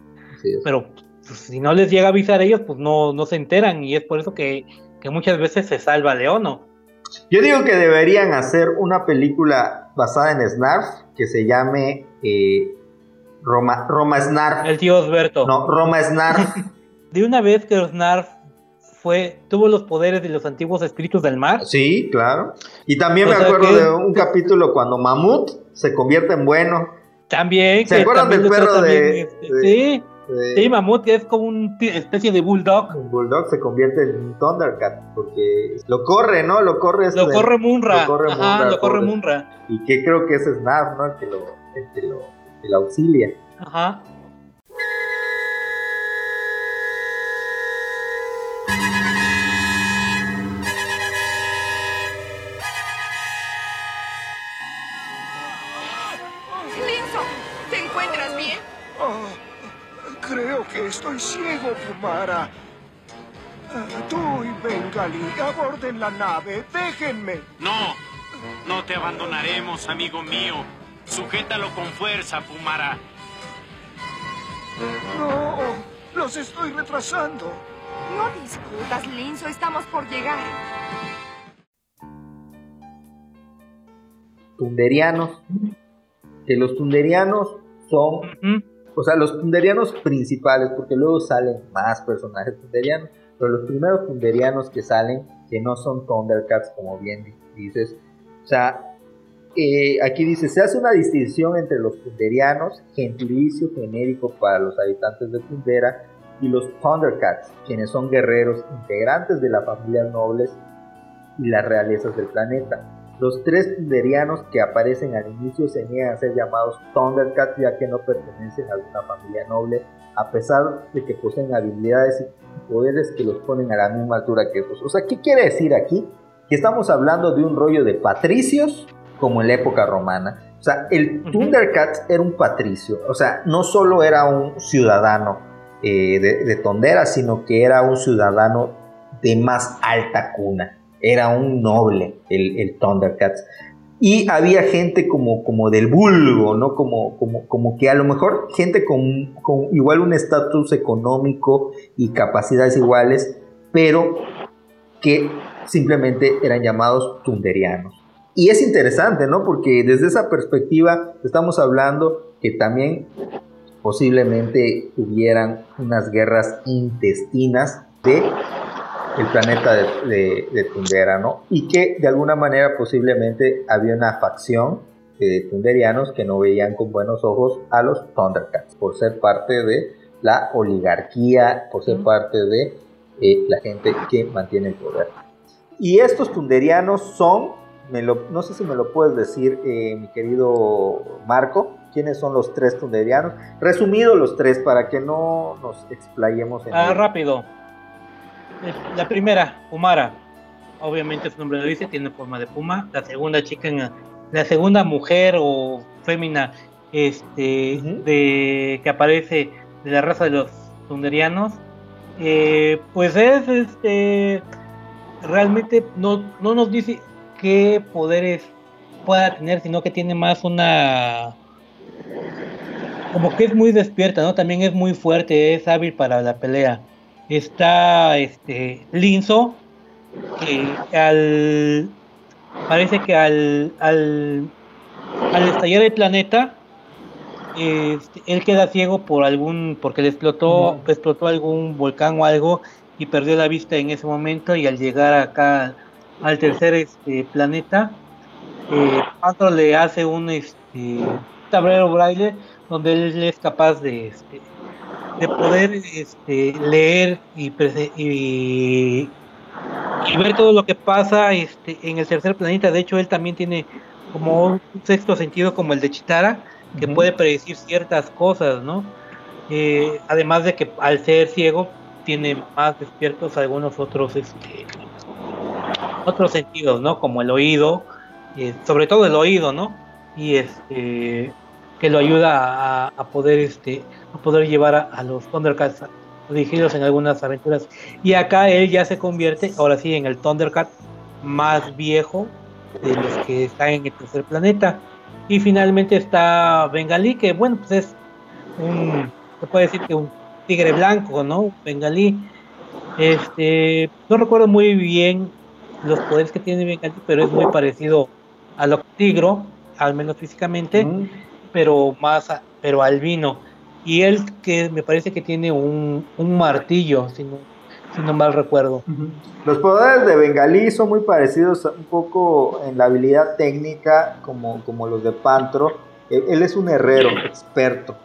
Pero pues, si no les llega a avisar a ellos, pues no, no se enteran. Y es por eso que, que muchas veces se salva a Leono. Yo digo que deberían hacer una película basada en Snarf que se llame eh, Roma, Roma Snarf. El tío Osberto. No, Roma Snarf. de una vez que Snarf fue, tuvo los poderes de los antiguos espíritus del mar. Sí, claro. Y también O me acuerdo que- de un capítulo cuando Mamut se convierte en bueno. También. ¿Se acuerdan del perro de- bien, este, de- sí, de- sí, Mamut que es como una especie de bulldog. Un Bulldog se convierte en un Thundercat porque lo corre, ¿no? Lo corre. este- Lo corre Munra. Lo corre Ajá, Munra, lo corre pobre. Munra. Y que creo que es Snarf, ¿no? El que lo, el que lo, que lo auxilia. Ajá. Creo que estoy ciego, Fumara. Ah, Tú y Bengali aborden la nave. Déjenme. No, no te abandonaremos, amigo mío. Sujétalo con fuerza, Pumara. No, los estoy retrasando. No discutas, Linzo, estamos por llegar. Tunderianos. Que los Tunderianos son. O sea, los Tunderianos principales, porque luego salen más personajes Tunderianos. Pero los primeros Tunderianos que salen, que no son Thundercats, como bien di- dices. O sea, eh, aquí dice: se hace una distinción entre los Tunderianos, gentilicio genérico para los habitantes de Tundera, y los Thundercats, quienes son guerreros integrantes de las familias nobles y las realezas del planeta. Los tres Tunderianos que aparecen al inicio se niegan a ser llamados Thundercats ya que no pertenecen a alguna familia noble, a pesar de que poseen habilidades y poderes que los ponen a la misma altura que estos. O sea, ¿qué quiere decir aquí? Que estamos hablando de un rollo de patricios como en la época romana. O sea, el Thundercat era un patricio, o sea, no solo era un ciudadano eh, de, de Tondera, sino que era un ciudadano de más alta cuna. Era un noble el, el Thundercats. Y había gente como, como del vulgo, ¿no? Como, como, como que a lo mejor gente con, con igual un estatus económico y capacidades iguales, pero que simplemente eran llamados tunderianos. Y es interesante, ¿no? Porque desde esa perspectiva estamos hablando que también posiblemente hubieran unas guerras intestinas de el planeta de, de- de Tundera, ¿no? Y que de alguna manera posiblemente había una facción de tunderianos que no veían con buenos ojos a los Thundercats por ser parte de la oligarquía, por ser parte de eh, la gente que mantiene el poder. Y estos tunderianos son, me lo- no sé si me lo puedes decir, eh, mi querido Marco, quiénes son los tres tunderianos. Resumido los tres para que no nos explayemos en Ah, rápido. La primera, Pumara. Obviamente su nombre lo dice, tiene forma de puma. La segunda chica, en la, segunda mujer o fémina este, de, que aparece de la raza de los tunderianos, eh, pues es este realmente no, no nos dice qué poderes pueda tener, sino que tiene más una como que es muy despierta, ¿no? También es muy fuerte, es hábil para la pelea. Está este Linzo, que al parece que al al, al estallar el planeta este, él queda ciego por algún porque le explotó explotó algún volcán o algo y perdió la vista en ese momento y al llegar acá al tercer este, planeta eh, Pantro le hace un este, tablero braille donde él es capaz de este, de poder este, leer y, prese- y, y ver todo lo que pasa este, en el tercer planeta. De hecho, él también tiene como un sexto sentido como el de Chitara, que puede predecir ciertas cosas, ¿no? Eh, además de que al ser ciego tiene más despiertos algunos otros este, otros sentidos, ¿no? Como el oído, eh, sobre todo el oído, ¿no? Y este que lo ayuda a, poder este a poder llevar a, a los Thundercats dirigidos en algunas aventuras. Y acá él ya se convierte, ahora sí, en el Thundercat más viejo de los que están en el tercer planeta. Y finalmente está Bengalí, que bueno, pues es un, se puede decir que un tigre blanco, ¿no? Bengalí. Este, no recuerdo muy bien los poderes que tiene Bengalí, pero es muy parecido a lo tigro, al menos físicamente, pero más, a- pero albino. Y él que me parece que tiene un, un martillo, si no, si no mal recuerdo. Los poderes de Bengalí son muy parecidos un poco en la habilidad técnica como, como los de Pantro. Él, él es un herrero experto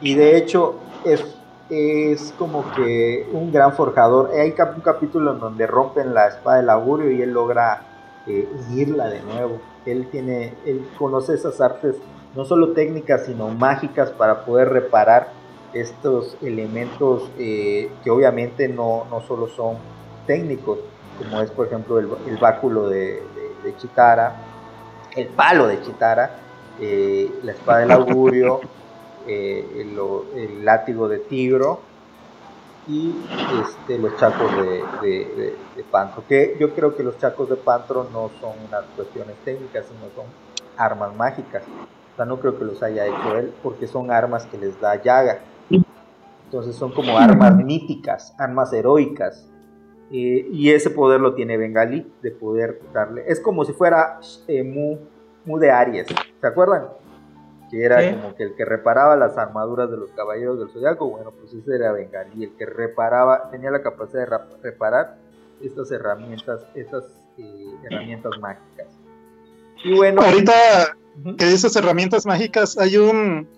y de hecho es, es como que un gran forjador. Hay cap- un capítulo en donde rompen la espada del augurio y él logra eh, unirla de nuevo. Él tiene, él conoce esas artes no solo técnicas sino mágicas para poder reparar estos elementos eh, que obviamente no, no solo son técnicos, como es por ejemplo el, el báculo de, de- de Chitara, el palo de Chitara, eh, la espada del augurio, eh, el, látigo de Tigro y este, los chacos de- de Pantro. Que yo creo que los chacos de Pantro no son unas cuestiones técnicas, sino son armas mágicas. O sea, no creo que los haya hecho él, porque son armas que les da llaga. Entonces son como armas míticas, armas heroicas. Eh, y ese poder lo tiene Bengali, de poder darle. Es como si fuera eh, Mu, Mu de Aries. ¿Se acuerdan? Que era como que el que reparaba las armaduras de los caballeros del zodiaco. Bueno, pues ese era Bengali, el que reparaba, tenía la capacidad de reparar estas herramientas, estas eh, herramientas mágicas. Y bueno, Ahorita que dices herramientas mágicas, hay un.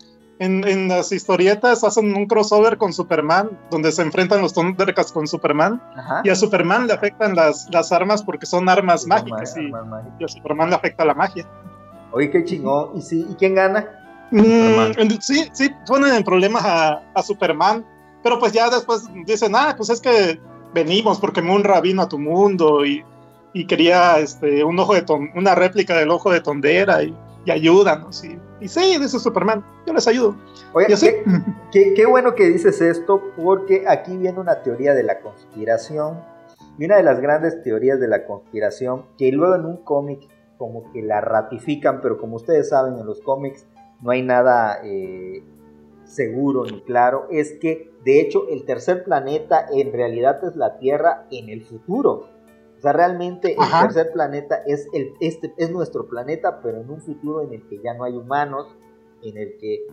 En, en las historietas hacen un crossover con Superman, donde se enfrentan los Thundercats con Superman. Ajá. Y a Superman le afectan las, las armas porque son armas mágicas. y, armas mágicas. y a Superman le afecta la magia. Oye, qué chingón. ¿Y, sí, ¿y quién gana? Mm, sí, sí, ponen en problemas a, a Superman, pero pues ya después dicen, ah, pues es que venimos porque Munra vino a tu mundo y, y quería este, un ojo de ton- una réplica del ojo de Tondera y, y ayúdanos. Y, y sí, dice Superman, yo les ayudo. Oye, Y así, qué, qué- qué bueno que dices esto, porque aquí viene una teoría de la conspiración. Y una de las grandes teorías de la conspiración, que luego en un cómic como que la ratifican, pero como ustedes saben, en los cómics no hay nada eh, seguro ni claro, es que de hecho el tercer planeta en realidad es la Tierra en el futuro. O sea, realmente el tercer planeta es, el, este, es nuestro planeta, pero en un futuro en el que ya no hay humanos, en el que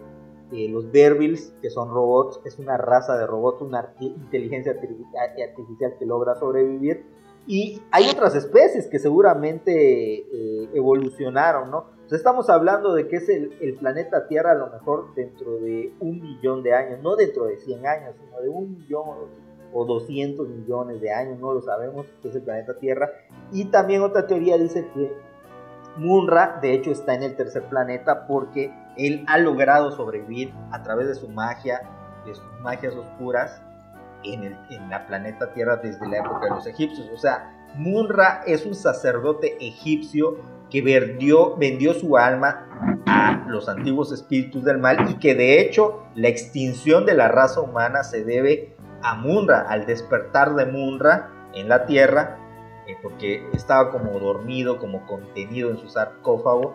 eh, los Berbils, que son robots, es una raza de robots, una inteligencia arti- artificial que logra sobrevivir. Y hay otras especies que seguramente eh, evolucionaron, ¿no? Entonces estamos hablando de que es el, el planeta Tierra a lo mejor dentro de un millón de años, no dentro de 100 años, sino de un millón o 200 millones de años, no lo sabemos, que es el planeta Tierra. Y también otra teoría dice que Munra, de hecho, está en el tercer planeta porque él ha logrado sobrevivir a través de su magia, de sus magias oscuras, en, el, en la planeta Tierra desde la época de los egipcios. O sea, Munra es un sacerdote egipcio que vendió, vendió su alma a los antiguos espíritus del mal y que de hecho la extinción de la raza humana se debe a Munra, al despertar de Munra en la Tierra, eh, porque estaba como dormido, como contenido en su sarcófago,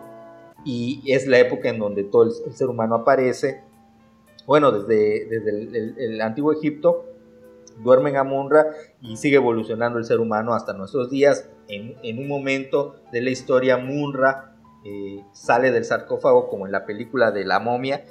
y es la época en donde todo el, ser humano aparece. Bueno, desde, desde el antiguo Egipto, duermen a Munra y sigue evolucionando el ser humano hasta nuestros días. En, en un momento de la historia, Munra eh, sale del sarcófago, como en la película de la momia.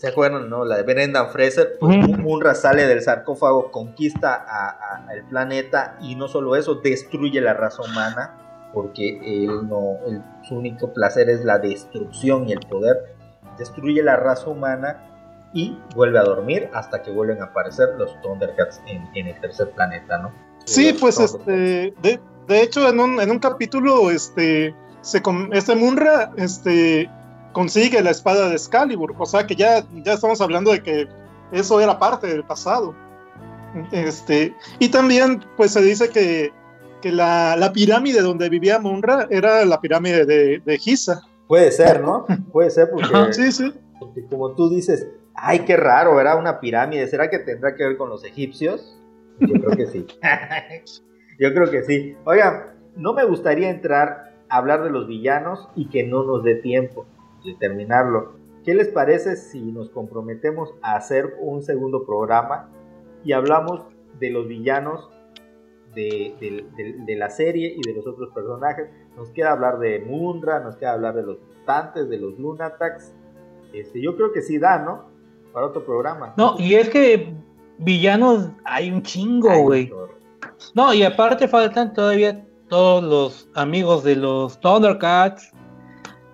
¿Se acuerdan, no? La de Brendan Fraser. Pues Munra sale del sarcófago, conquista a- a- al planeta y no solo eso, destruye la raza humana porque él no, él- su único placer es la destrucción y el poder. Destruye la raza humana y vuelve a dormir hasta que vuelven a aparecer los Thundercats en, en el tercer planeta, ¿no? Sí, Los pues este, de, de hecho en un, en un capítulo, este, se con- este Munra, este, consigue la espada de Excalibur, o sea que ya, ya estamos hablando de que eso era parte del pasado. Este, y también, pues se dice que, que la, la pirámide donde vivía Munra era la pirámide de, de Giza. Puede ser, ¿no? Puede ser porque, Sí, sí. porque como tú dices, ay, qué raro, era una pirámide. ¿Será que tendrá que ver con los egipcios? Yo creo que sí. Yo creo que sí. Oigan, no me gustaría entrar a hablar de los villanos y que no nos dé tiempo de terminarlo. ¿Qué les parece si nos comprometemos a hacer un segundo programa y hablamos de los villanos de, de- de- de la serie y de los otros personajes? Nos queda hablar de Munra, nos queda hablar de los mutantes, de los Lunatax Este, yo creo que sí da, ¿no? Para otro programa. No, y es que villanos hay un chingo, güey. No, y aparte faltan todavía todos los amigos de los Thundercats,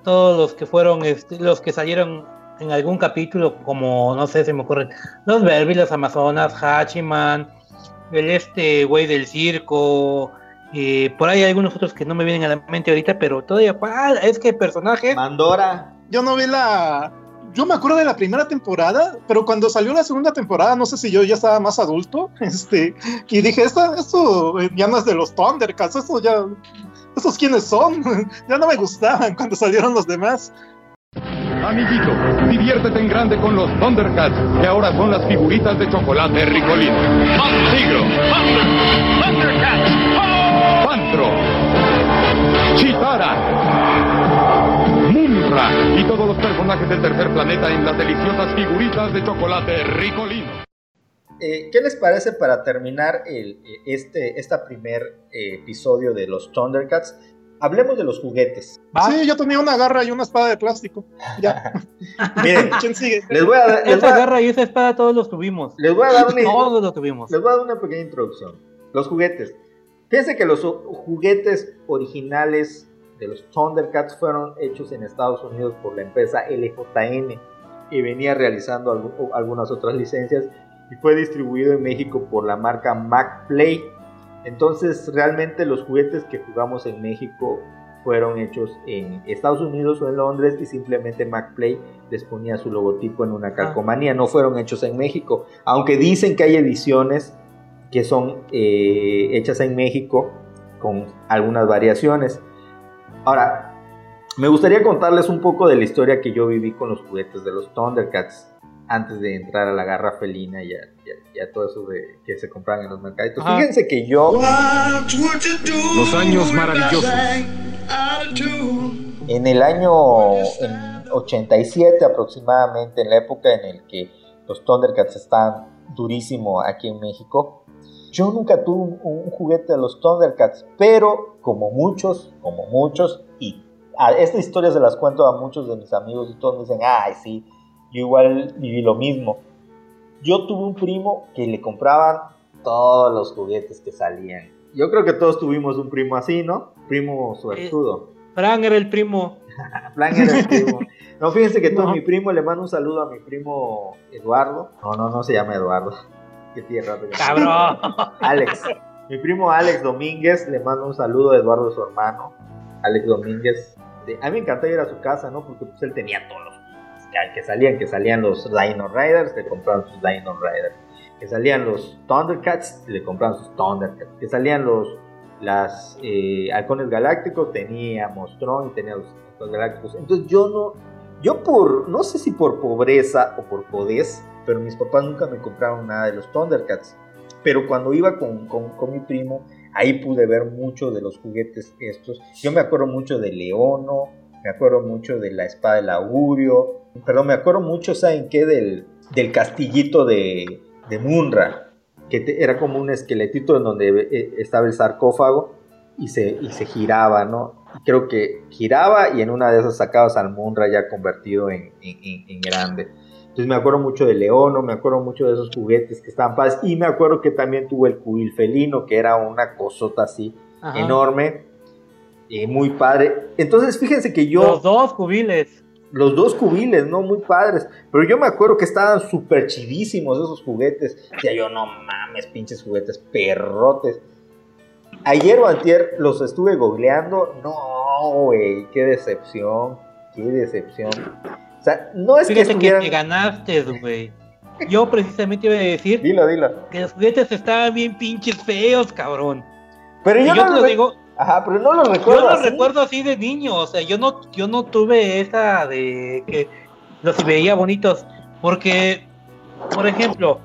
todos los que fueron, este, los que salieron en algún capítulo, como, no sé, se me ocurren, los Verbi, los Amazonas, Hachiman, el este güey del circo, y por ahí hay algunos otros que no me vienen a la mente ahorita, pero todavía, ah, es que personaje... Mandora. Yo no vi la... Yo me acuerdo de la primera temporada, pero cuando salió la segunda temporada, no sé si yo ya estaba más adulto, este, y dije, esto, esto ya no es de los Thundercats, esto ya, ¿esos quiénes son? ya no me gustaban cuando salieron los demás. Amiguito, diviértete en grande con los Thundercats, que ahora son las figuritas de chocolate ricolino. ¡Tigro! ¡Thundercats! ¡Pantro! ¡Chitara! ¡Munra! Y todos los personajes del tercer planeta en las deliciosas figuritas de chocolate ricolino. Eh, ¿Qué les parece para terminar el, este esta primer eh, episodio de los Thundercats? Hablemos de los juguetes. Sí, yo tenía una garra y una espada de plástico. Ya. Miren, ¿quién sigue? Les voy a dar, garra y esa espada todos los tuvimos. les voy a dar una, Todos los tuvimos. les voy a dar una pequeña introducción. Los juguetes. Fíjense que los juguetes originales de los Thundercats fueron hechos en Estados Unidos por la empresa LJN y venía realizando algu- algunas otras licencias y fue distribuido en México por la marca MacPlay. Entonces realmente los juguetes que jugamos en México fueron hechos en Estados Unidos o en Londres y simplemente MacPlay les ponía su logotipo en una calcomanía, no fueron hechos en México, aunque dicen que hay ediciones que son eh, hechas en México con algunas variaciones. Ahora, me gustaría contarles un poco de la historia que yo viví con los juguetes de los Thundercats antes de entrar a la garra felina y a, y a- y a todo eso de, que se compraban en los mercaditos. Ajá. Fíjense que yo Los años maravillosos. en el año en 87 aproximadamente, en la época en el que los Thundercats estaban durísimo aquí en México, yo nunca tuve un, un juguete de los Thundercats, pero como muchos, como muchos, y a estas historias se las cuento a muchos de mis amigos y todos me dicen, ay, sí, yo igual viví lo mismo. Yo tuve un primo que le compraban todos los juguetes que salían. Yo creo que todos tuvimos un primo así, ¿no? Primo suertudo. Fran era el primo. Plan era el primo. No, fíjense que todo No. mi primo, le mando un saludo a mi primo Eduardo. No, no, no se llama Eduardo. Qué tierra. Cabrón. Alex. Mi primo Alex Domínguez, le mando un saludo a Eduardo, su hermano. Alex Domínguez. A mí me encantó ir a su casa, ¿no? Porque pues él tenía todos los que- salían, que salían los Dino Riders, le compraron sus Dino Riders. Que salían los Thundercats, le compraron sus Thundercats. Que salían los las eh, halcones galácticos, teníamos Tron y teníamos los halcones galácticos. Entonces yo no, yo por, no sé si por pobreza o por podés, pero mis papás nunca me compraron nada de los Thundercats. Pero cuando iba con, con, con mi primo, ahí pude ver mucho de los juguetes estos. Yo me acuerdo mucho de Leono, me acuerdo mucho de la espada del augurio, perdón, me acuerdo mucho, ¿saben qué? Del, del castillito de, de Munra, que te- era como un esqueletito en donde eh, estaba el sarcófago y se, y se giraba, ¿no? Y Creo que giraba y en una de esas sacabas al Munra ya convertido en, en- grande. Entonces me acuerdo mucho de Leono, me acuerdo mucho de esos juguetes que estaban padres y me acuerdo que también tuvo el cubil felino, que era una cosota así Ajá. enorme y muy padre. Entonces fíjense que yo... Los dos cubiles. Los dos cubiles, ¿no? Muy padres. Pero yo me acuerdo que estaban súper chidísimos esos juguetes. Decía yo, no mames, pinches juguetes perrotes. Ayer o antier los estuve googleando. No, güey, qué decepción. Qué decepción. O sea, no es que Fíjate que estuvieran... te ganaste, güey. Yo precisamente iba a decir Dilo, dilo. que los juguetes estaban bien pinches feos, cabrón. Pero Y yo, yo no te lo digo, Ajá, pero no lo yo recuerdo lo así. recuerdo así de niño, o sea, yo no, yo no tuve esa de que los veía bonitos, porque, por ejemplo,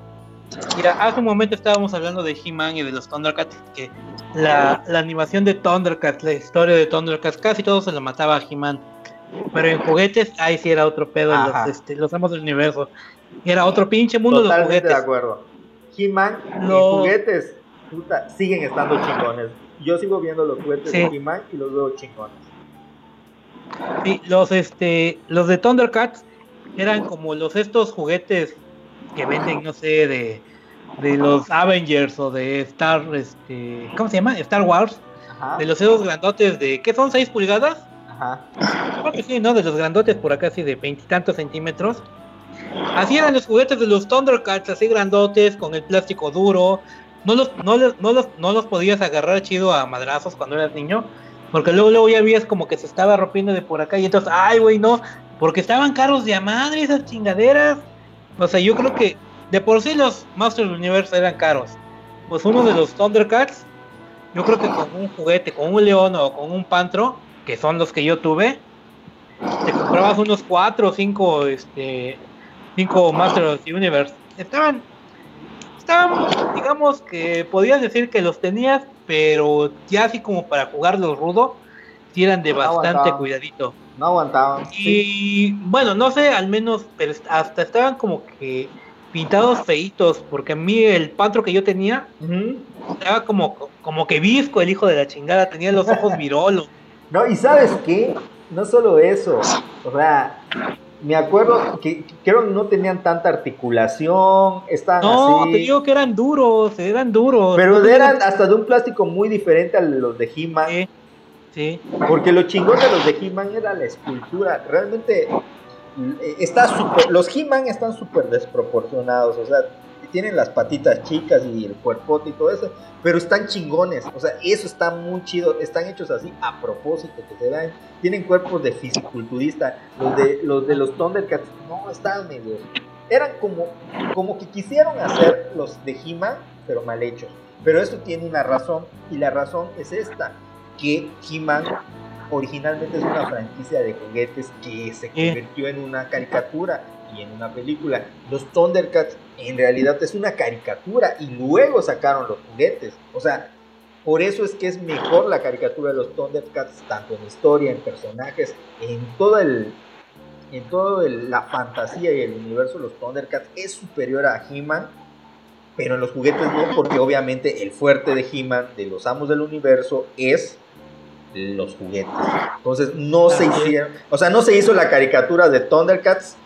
mira, hace un momento estábamos hablando de He-Man y de los Thundercats, que la, la animación de Thundercats, la historia de Thundercats, casi todo se lo mataba a He-Man, pero en juguetes, ahí sí era otro pedo, los, este, los amos del universo, era otro pinche mundo de los Totalmente de juguetes. acuerdo. He-Man Los- juguetes puta, siguen estando chingones. Yo sigo viendo los juguetes Sí. de He-Man y los veo chingones. Sí, los este los de Thundercats eran como los estos juguetes que venden, no sé, de, de los Avengers o de Star, este, ¿cómo se llama? Star Wars. De los esos grandotes de, ¿qué son? ¿6 pulgadas? Ajá. Creo que sí, ¿no? De los grandotes por acá, así de veintitantos centímetros. Así eran los juguetes de los Thundercats, así grandotes, con el plástico duro. No los, no, los, no, los, no los podías agarrar chido a madrazos cuando eras niño. Porque luego, luego ya vías como que se estaba rompiendo de por acá. Y entonces, ay, güey, no. Porque estaban caros de a madre esas chingaderas. O sea, yo creo que de por sí los Masters Universe eran caros. Pues uno de los Thundercats, yo creo que con un juguete, con un león o con un pantro, que son los que yo tuve, te comprabas unos 4 o 5 este, cinco Masters Universe. Estaban, digamos que podías decir que los tenías, pero ya así como para jugarlos rudo, sí eran de No bastante cuidadito. No aguantaban. Y bueno, no sé, al menos, pero hasta estaban como que pintados feitos, porque a mí el pantro que yo tenía estaba como, como que visco el hijo de la chingada, tenía los ojos virolos. No, y sabes qué, no solo eso, o sea, me acuerdo que creo que no tenían tanta articulación, estaban No, así. te digo que eran duros, eran duros. Pero No eran tenían- hasta de un plástico muy diferente a los de He-Man. Sí. Porque lo chingón de los de He-Man era la escultura. Realmente eh, está súper. Los He-Man están súper desproporcionados. O sea, tienen las patitas chicas y el cuerpote y todo eso. Pero están chingones. O sea, eso está muy chido. Están hechos así a propósito. Que se dan. Tienen cuerpos de fisiculturista. Los de los, de los Thundercats no estaban medio. Eran como, como que quisieron hacer los de He-Man, pero mal hechos. Pero esto tiene una razón. Y la razón es esta que He-Man originalmente es una franquicia de juguetes que se convirtió en una caricatura y en una película. Los Thundercats en realidad es una caricatura y luego sacaron los juguetes. O sea, por eso es que es mejor la caricatura de los Thundercats, tanto en historia, en personajes, en todo el en toda la fantasía y el universo de los Thundercats es superior a He-Man, pero en los juguetes no, porque obviamente el fuerte de He-Man, de los amos del universo, es los juguetes. Entonces no se hicieron, o sea, no se hizo la caricatura de Thundercats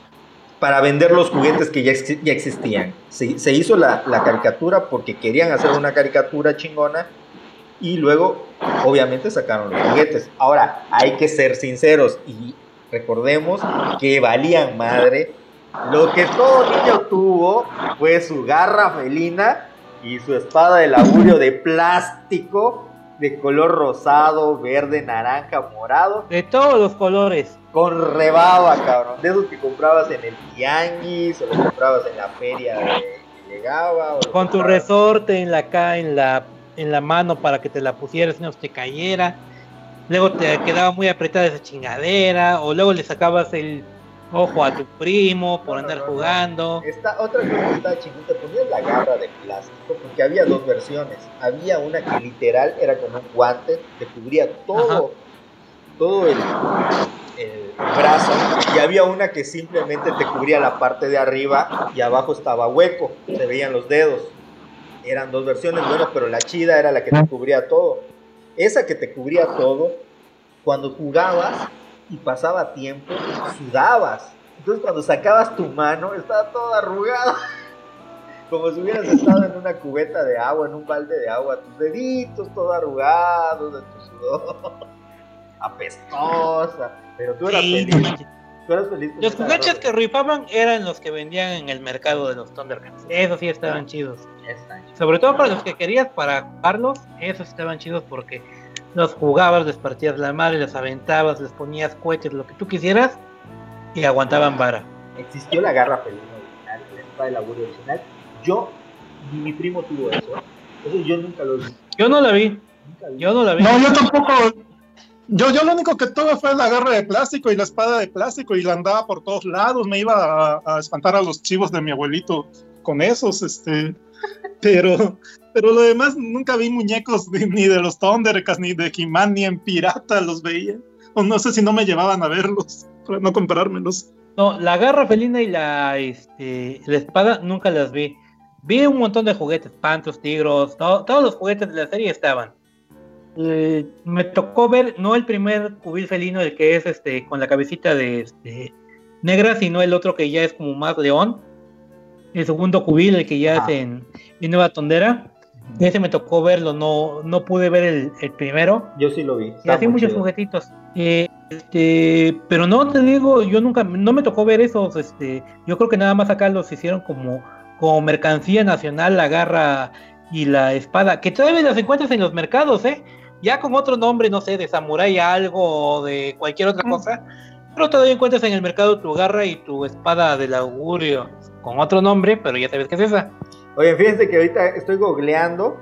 para vender los juguetes que ya, ya existían. Se, se hizo la, la caricatura porque querían hacer una caricatura chingona y luego obviamente sacaron los juguetes. Ahora, hay que ser sinceros y recordemos que valían madre. Lo que todo niño tuvo fue su garra felina y su espada de laburio de plástico de color rosado, verde, naranja, morado. De todos los colores. Con rebaba, cabrón. De esos que comprabas en el tianguis, o los comprabas en la feria de que los Con tu resorte en la acá en la en la mano para que te la pusieras y no te cayera. Luego te quedaba muy apretada esa chingadera. O luego le sacabas el ojo a tu primo por andar jugando. Esta otra cosa que estaba chingón, te ponías la garra de plástico porque había dos versiones. Había una que literal era como un guante, te cubría todo, todo el, brazo. Y había una que simplemente te cubría la parte de arriba y abajo estaba hueco, se veían los dedos. Eran dos versiones, bueno, pero la chida era la que te cubría todo. Esa que te cubría todo, cuando jugabas y pasaba tiempo, sudabas. Entonces cuando sacabas tu mano, estaba toda arrugada. Como si hubieras estado en una cubeta de agua, en un balde de agua, tus deditos todos arrugados de tu sudor. Apestosa. Pero tú eras Sí, feliz. Tú eras feliz con Los garra. que rifaban eran los que vendían en el mercado de los Thundercats. Esos sí estaban chidos. Sobre todo para los que querías para jugarlos, esos estaban chidos porque los jugabas, les partías la madre, les aventabas, les ponías cohetes, lo que tú quisieras y aguantaban vara. Existió la garra felina original, la espada de laburo original. Yo, ni mi primo tuvo eso. Eso yo nunca lo vi. Yo no la vi. Yo no la vi. No, yo tampoco. Yo, yo lo único que tuve fue la garra de plástico y la espada de plástico y la andaba por todos lados. Me iba a, espantar a los chivos de mi abuelito con esos, este. Pero, pero lo demás nunca vi muñecos ni, de los Thundercats, ni de He-Man, ni en Pirata los veía. O no sé si no me llevaban a verlos, para no comprármelos. No, la garra felina y la, este, la espada nunca las vi. Vi un montón de juguetes, pantos, tigros, to- todos los juguetes de la serie estaban. Eh, me tocó ver, no el primer cubil felino, el que es este con la cabecita de este negra, sino el otro que ya es como más león. El segundo cubil, el que ya Ah. es en, en Nueva Tondera. Ese me tocó verlo, no, no pude ver el, el primero. Yo sí lo vi. Y así muchos chido. juguetitos. Eh, este, pero no te digo, yo nunca, no me tocó ver esos. Este, yo creo que nada más acá los hicieron como, como mercancía nacional, la garra y la espada, que todavía las encuentras en los mercados, ¿eh? Ya con otro nombre, no sé, de samurái algo o de cualquier otra cosa. Pero todavía encuentras en el mercado tu garra y tu espada del augurio con otro nombre, pero ya sabes qué es esa. Oye, fíjense que ahorita estoy googleando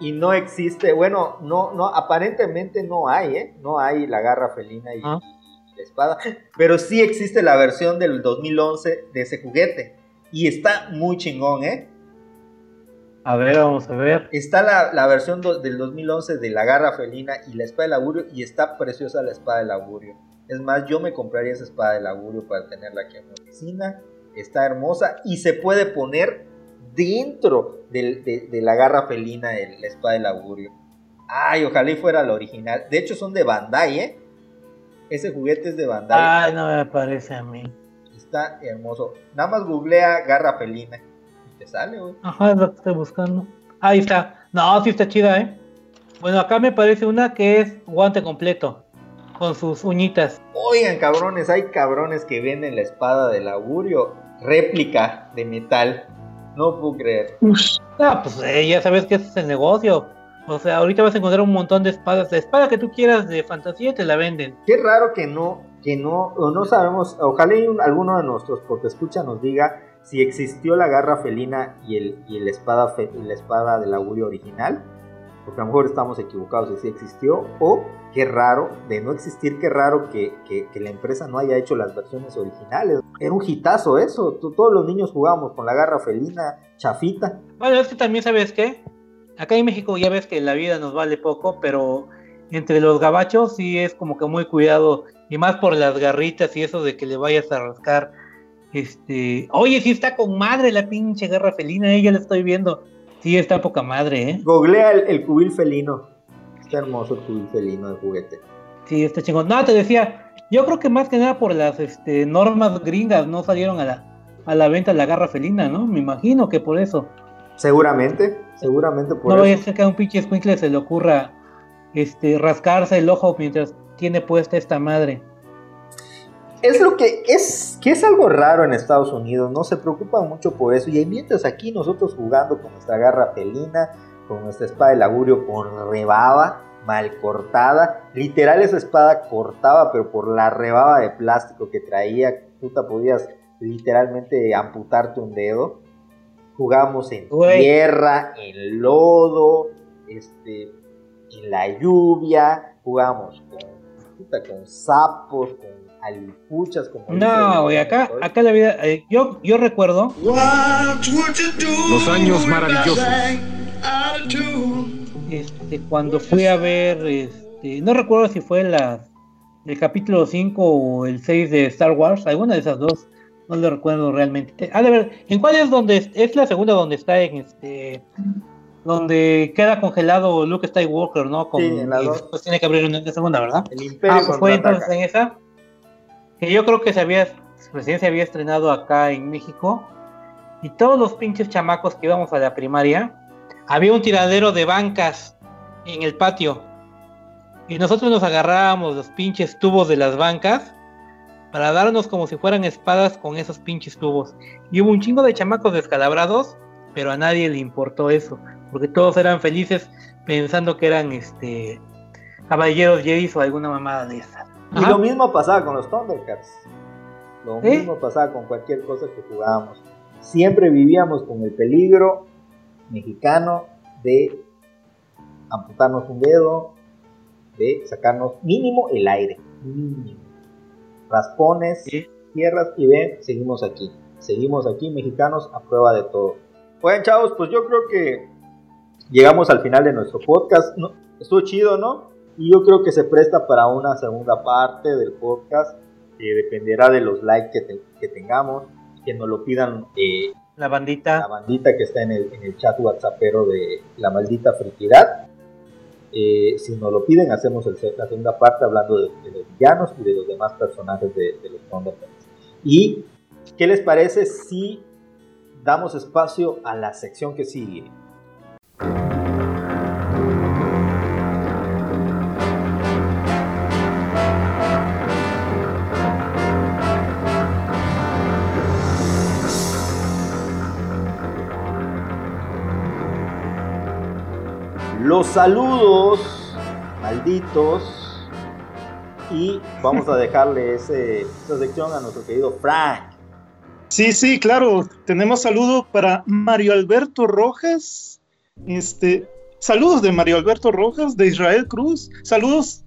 y no existe, bueno, no, no, aparentemente no hay, ¿eh? No hay la garra felina y Ah. la espada, pero sí existe la versión del 2011 de ese juguete y está muy chingón, ¿eh? A ver, vamos a ver. Está la, la versión do- del 2011 de la garra felina y la espada del augurio y está preciosa la espada del augurio. Es más, yo me compraría esa espada del augurio para tenerla aquí en mi oficina. Está hermosa y se puede poner dentro del- de, de la garra felina el- la espada del augurio. Ay, ojalá y fuera la original. De hecho son de Bandai, ¿eh? Ese juguete es de Bandai. Ay, no me parece a mí. Está hermoso. Nada más googlea garra felina. Te sale, güey. Ajá, es lo que estoy buscando. Ahí está. No, sí está chida, ¿eh? Bueno, acá me parece una que es guante completo. Con sus uñitas. Oigan, cabrones, hay cabrones que venden la espada del augurio, réplica de metal. No puedo creer. Ah, pues eh, ya sabes que ese es el negocio. O sea, ahorita vas a encontrar un montón de espadas. La espada que tú quieras de fantasía te la venden. Qué raro que no, que no, o no sabemos. Ojalá y un- alguno de nuestros porque escucha nos diga si existió la garra felina y el, y el espada fe- la espada del augurio original. Porque a lo mejor estamos equivocados si existió. O qué raro, de no existir, qué raro que, que- la empresa no haya hecho las versiones originales. Era un hitazo eso. Todos los niños jugábamos con la garra felina, chafita. Bueno, es que también sabes qué. Acá en México ya ves que la vida nos vale poco, pero entre los gabachos sí es como que muy cuidado. Y más por las garritas y eso de que le vayas a rascar. Este. Oye, sí está con madre la pinche garra felina, eh, ya la estoy viendo. Sí, está poca madre, eh. Googlea el, el cubil felino. Está hermoso el cubil felino de juguete. Sí, está chingón. No, te decía, yo creo que más que nada por las este, normas gringas no salieron a la, a la venta la garra felina, ¿no? Me imagino que por eso. Seguramente, seguramente por no vaya a eso. ser que a un pinche escuincle se le ocurra este, rascarse el ojo mientras tiene puesta esta madre. Es lo que es, que es algo raro en Estados Unidos, no se preocupan mucho por eso. Y mientras aquí nosotros jugando con nuestra garra felina, con nuestra espada del augurio con rebaba, mal cortada. Literal esa espada cortaba, pero por la rebaba de plástico que traía, puta, podías literalmente amputarte un dedo. Jugamos en tierra, en lodo, este, en la lluvia, jugamos con, puta, con sapos, con alipuchas, como dice No, güey, acá, acá la vida, eh, yo, yo recuerdo, Los años maravillosos. este, cuando fui a ver, este, no recuerdo si fue la, el capítulo 5 o el 6 de Star Wars, alguna de esas dos, no lo recuerdo realmente. Ah, de ver, ¿en cuál es donde es, es la segunda donde está en este, donde queda congelado Luke Skywalker, ¿no? Con, Sí, en la y después tiene que abrir una la segunda, ¿verdad? El Imperio Ah, pues fue entonces en esa, que yo creo que se había, recién se había estrenado acá en México, y todos los pinches chamacos que íbamos a la primaria, había un tiradero de bancas en el patio. Y nosotros nos agarrábamos los pinches tubos de las bancas para darnos como si fueran espadas con esos pinches tubos. Y hubo un chingo de chamacos descalabrados, pero a nadie le importó eso, porque todos eran felices pensando que eran este caballeros Jedi o alguna mamada de esas. Y lo mismo pasaba con los Thundercats. Lo ¿Eh? mismo pasaba con cualquier cosa que jugábamos. Siempre vivíamos con el peligro mexicano de amputarnos un dedo, de sacarnos mínimo el aire. Mínimo. Raspones, tierras y ven, seguimos aquí. Seguimos aquí, mexicanos, a prueba de todo. Bueno, chavos, pues yo creo que llegamos al final de nuestro podcast. ¿no? Estuvo chido, ¿no? Y yo creo que se presta para una segunda parte del podcast. que dependerá de los likes que, te- que tengamos. Que nos lo pidan eh, La bandita. la bandita que está en el, en el chat whatsappero de La Maldita Friquidad. Eh, si nos lo piden, hacemos el, la segunda parte hablando de, los villanos y de los demás personajes de, de los Thundercats. ¿Y qué les parece si damos espacio a la sección que sigue? Los saludos malditos y vamos a dejarle ese, esa sección a nuestro querido Frank. Sí, sí, claro. Tenemos saludo para Mario Alberto Rojas. Este, saludos de Mario Alberto Rojas, de Israel Cruz. Saludos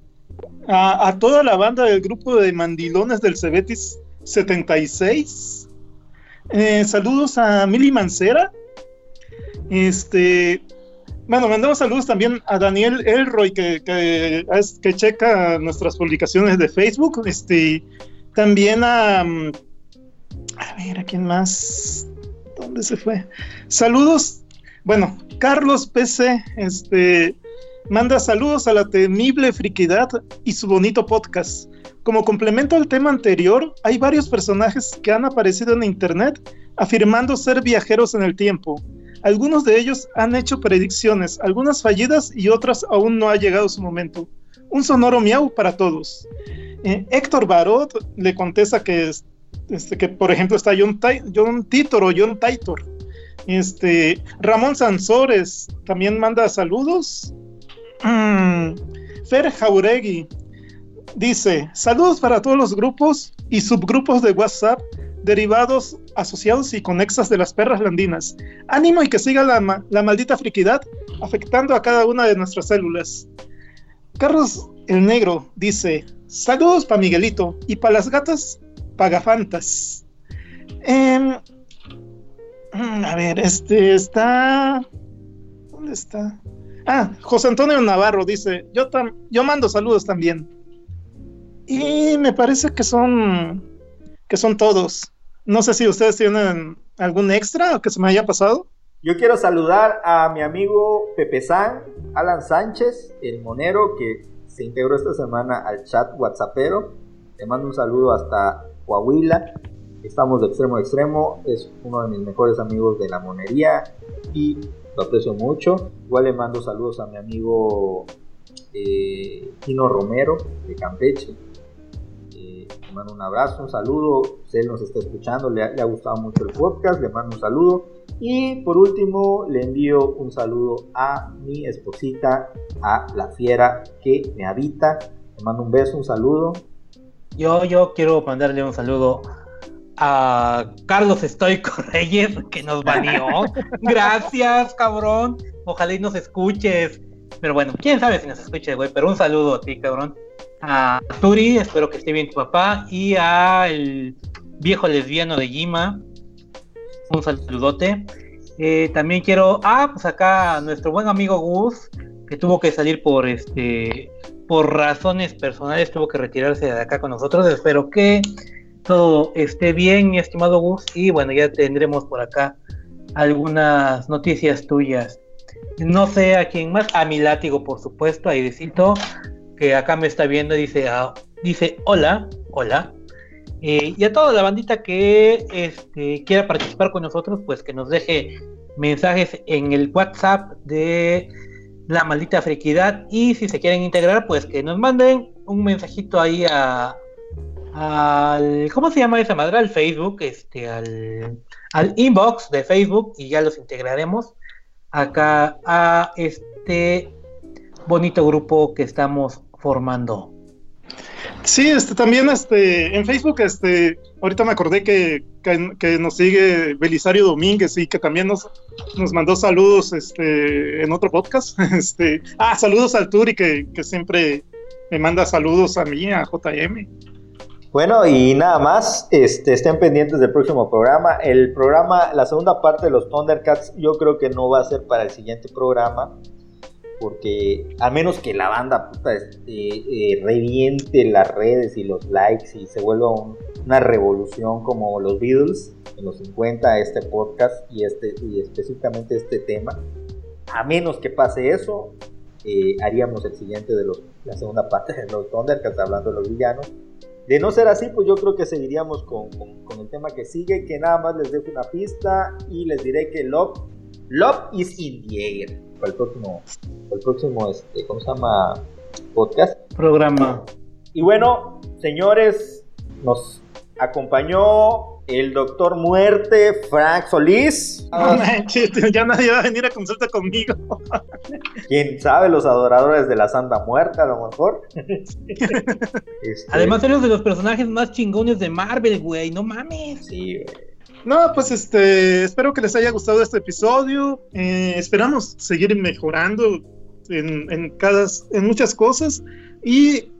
a, toda la banda del grupo de mandilones del Cebetis 76. Eh, saludos a Mili Mancera. Este, bueno, mandamos saludos también a Daniel Elroy, que, checa nuestras publicaciones de Facebook. Este, también a. Mm, a ver, ¿a quién más? ¿Dónde se fue? Saludos. Bueno, Carlos PC, este, manda saludos a la temible friquidad y su bonito podcast. Como complemento al tema anterior, hay varios personajes que han aparecido en internet afirmando ser viajeros en el tiempo algunos de ellos han hecho predicciones, algunas fallidas y otras aún no ha llegado su momento. Un sonoro miau para todos. Eh, Héctor Barot le contesta que, este, que, por ejemplo, está John, Titor o John Titor. Este, Ramón Sansores también manda saludos. Mm, Fer Jauregui dice: Saludos para todos los grupos y subgrupos de WhatsApp derivados asociados y conexas de las perras landinas. Ánimo y que siga la, la maldita friquidad afectando a cada una de nuestras células. Carlos el Negro dice, saludos para Miguelito y para las gatas pagafantas. Em, a ver, este está... ¿Dónde está? Ah, José Antonio Navarro dice, yo, yo mando saludos también. Y me parece que son que son todos. No sé si ustedes tienen algún extra que se me haya pasado. Yo quiero saludar a mi amigo Pepe San, Alan Sánchez, el monero que se integró esta semana al chat WhatsAppero. Le mando un saludo hasta Coahuila. Estamos de extremo a extremo. Es uno de mis mejores amigos de la monería y lo aprecio mucho. Igual le mando saludos a mi amigo eh, Tino Romero de Campeche mando un abrazo, un saludo. Si él nos está escuchando, le ha, gustado mucho el podcast, le mando un saludo. Y por último, le envío un saludo a mi esposita, a la fiera que me habita. Le mando un beso, un saludo. Yo, yo quiero mandarle un saludo a Carlos Estoico Reyes, que nos baneó. Gracias, cabrón. Ojalá y nos escuches. Pero bueno, quién sabe si nos escuche, güey. Pero un saludo a ti, cabrón a Turi, espero que esté bien tu papá, y a el viejo lesbiano de Yima, un saludote. Eh, también quiero, ah, pues acá nuestro buen amigo Gus, que tuvo que salir por este, por razones personales, tuvo que retirarse de acá con nosotros. Espero que todo esté bien, mi estimado Gus, y bueno, ya tendremos por acá algunas noticias tuyas. No sé a quién más, a mi látigo, por supuesto, ahí decito que acá me está viendo, dice, ah, dice hola, hola. Eh, y a toda la bandita que este, quiera participar con nosotros, pues que nos deje mensajes en el WhatsApp de la maldita friquidad. Y si se quieren integrar, pues que nos manden un mensajito ahí a, al ¿cómo se llama esa madre? Al Facebook, este, al, al inbox de Facebook y ya los integraremos acá a este bonito grupo que estamos formando. Sí, este, también este, en Facebook, este, ahorita me acordé que, que, nos sigue Belisario Domínguez y que también nos, nos mandó saludos este, en otro podcast. Este, ah, saludos al Turi que, que siempre me manda saludos a mí, a JM. Bueno, y nada más, este, estén pendientes del próximo programa. El programa, la segunda parte de los Thundercats, yo creo que no va a ser para el siguiente programa porque a menos que la banda puta este, eh, reviente las redes y los likes y se vuelva una revolución como los Beatles en los 50 este podcast y este y específicamente este tema a menos que pase eso eh, haríamos el siguiente de los, la segunda parte de los Thundercats hablando de los villanos. De no ser así, pues yo creo que seguiríamos con, con, con, el tema que sigue, que nada más les dejo una pista y les diré que Love, Love is in the air. Para el próximo, para el próximo este, ¿cómo se llama? Podcast. Programa. Y bueno, señores, nos acompañó el doctor Muerte, Frank Solís. No manches, ya nadie va a venir a consulta conmigo. Quién sabe, los adoradores de la Santa Muerte, a lo mejor. este... Además, eres de los personajes más chingones de Marvel, güey. No mames. Sí, güey. No, pues este, espero que les haya gustado este episodio. Eh, esperamos seguir mejorando en, en, muchas cosas. Y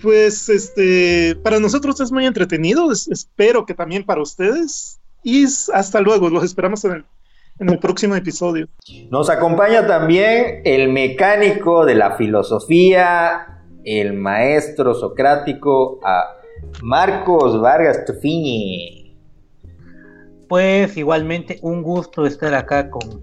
pues este, para nosotros es muy entretenido, es, espero que también para ustedes. Y hasta luego, los esperamos en el, en el próximo episodio. Nos acompaña también el mecánico de la filosofía, el maestro socrático, a Marcos Vargas Tufini. Pues igualmente un gusto estar acá con,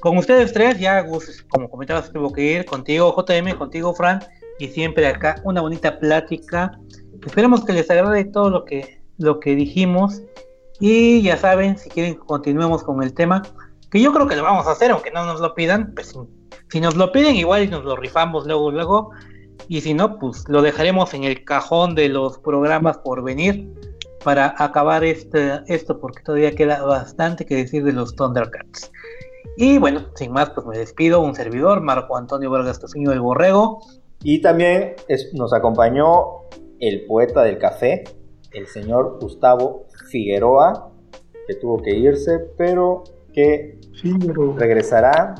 con ustedes tres, ya como comentabas tuvo que ir contigo JM, contigo Fran, y siempre acá una bonita plática. Esperemos que les agrade todo lo que, lo que dijimos. Y ya saben, si quieren continuemos con el tema, que yo creo que lo vamos a hacer, aunque no nos lo pidan, pues si, nos lo piden igual nos lo rifamos luego, luego. Y si no, pues lo dejaremos en el cajón de los programas por venir para acabar este, esto, porque todavía queda bastante que decir de los Thundercats. Y bueno, sin más, pues me despido. Un servidor, Marco Antonio Vargas Tofiño del Borrego. Y también es, nos acompañó el poeta del café, el señor Gustavo Figueroa, que tuvo que irse, pero que Figueroa. regresará.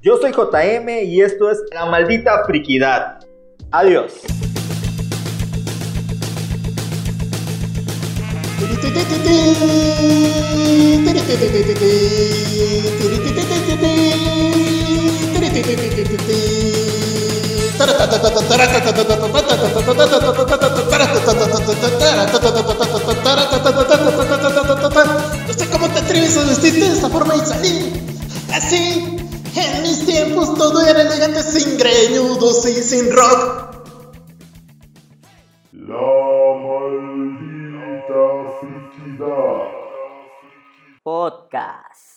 Yo soy JM y esto es La Maldita Friquidad. Adiós. No sé cómo te atreves a vestirte de esta forma y salir. Así, en mis tiempos todo era elegante sin greñudos y sin rock. La maldita. Podcast.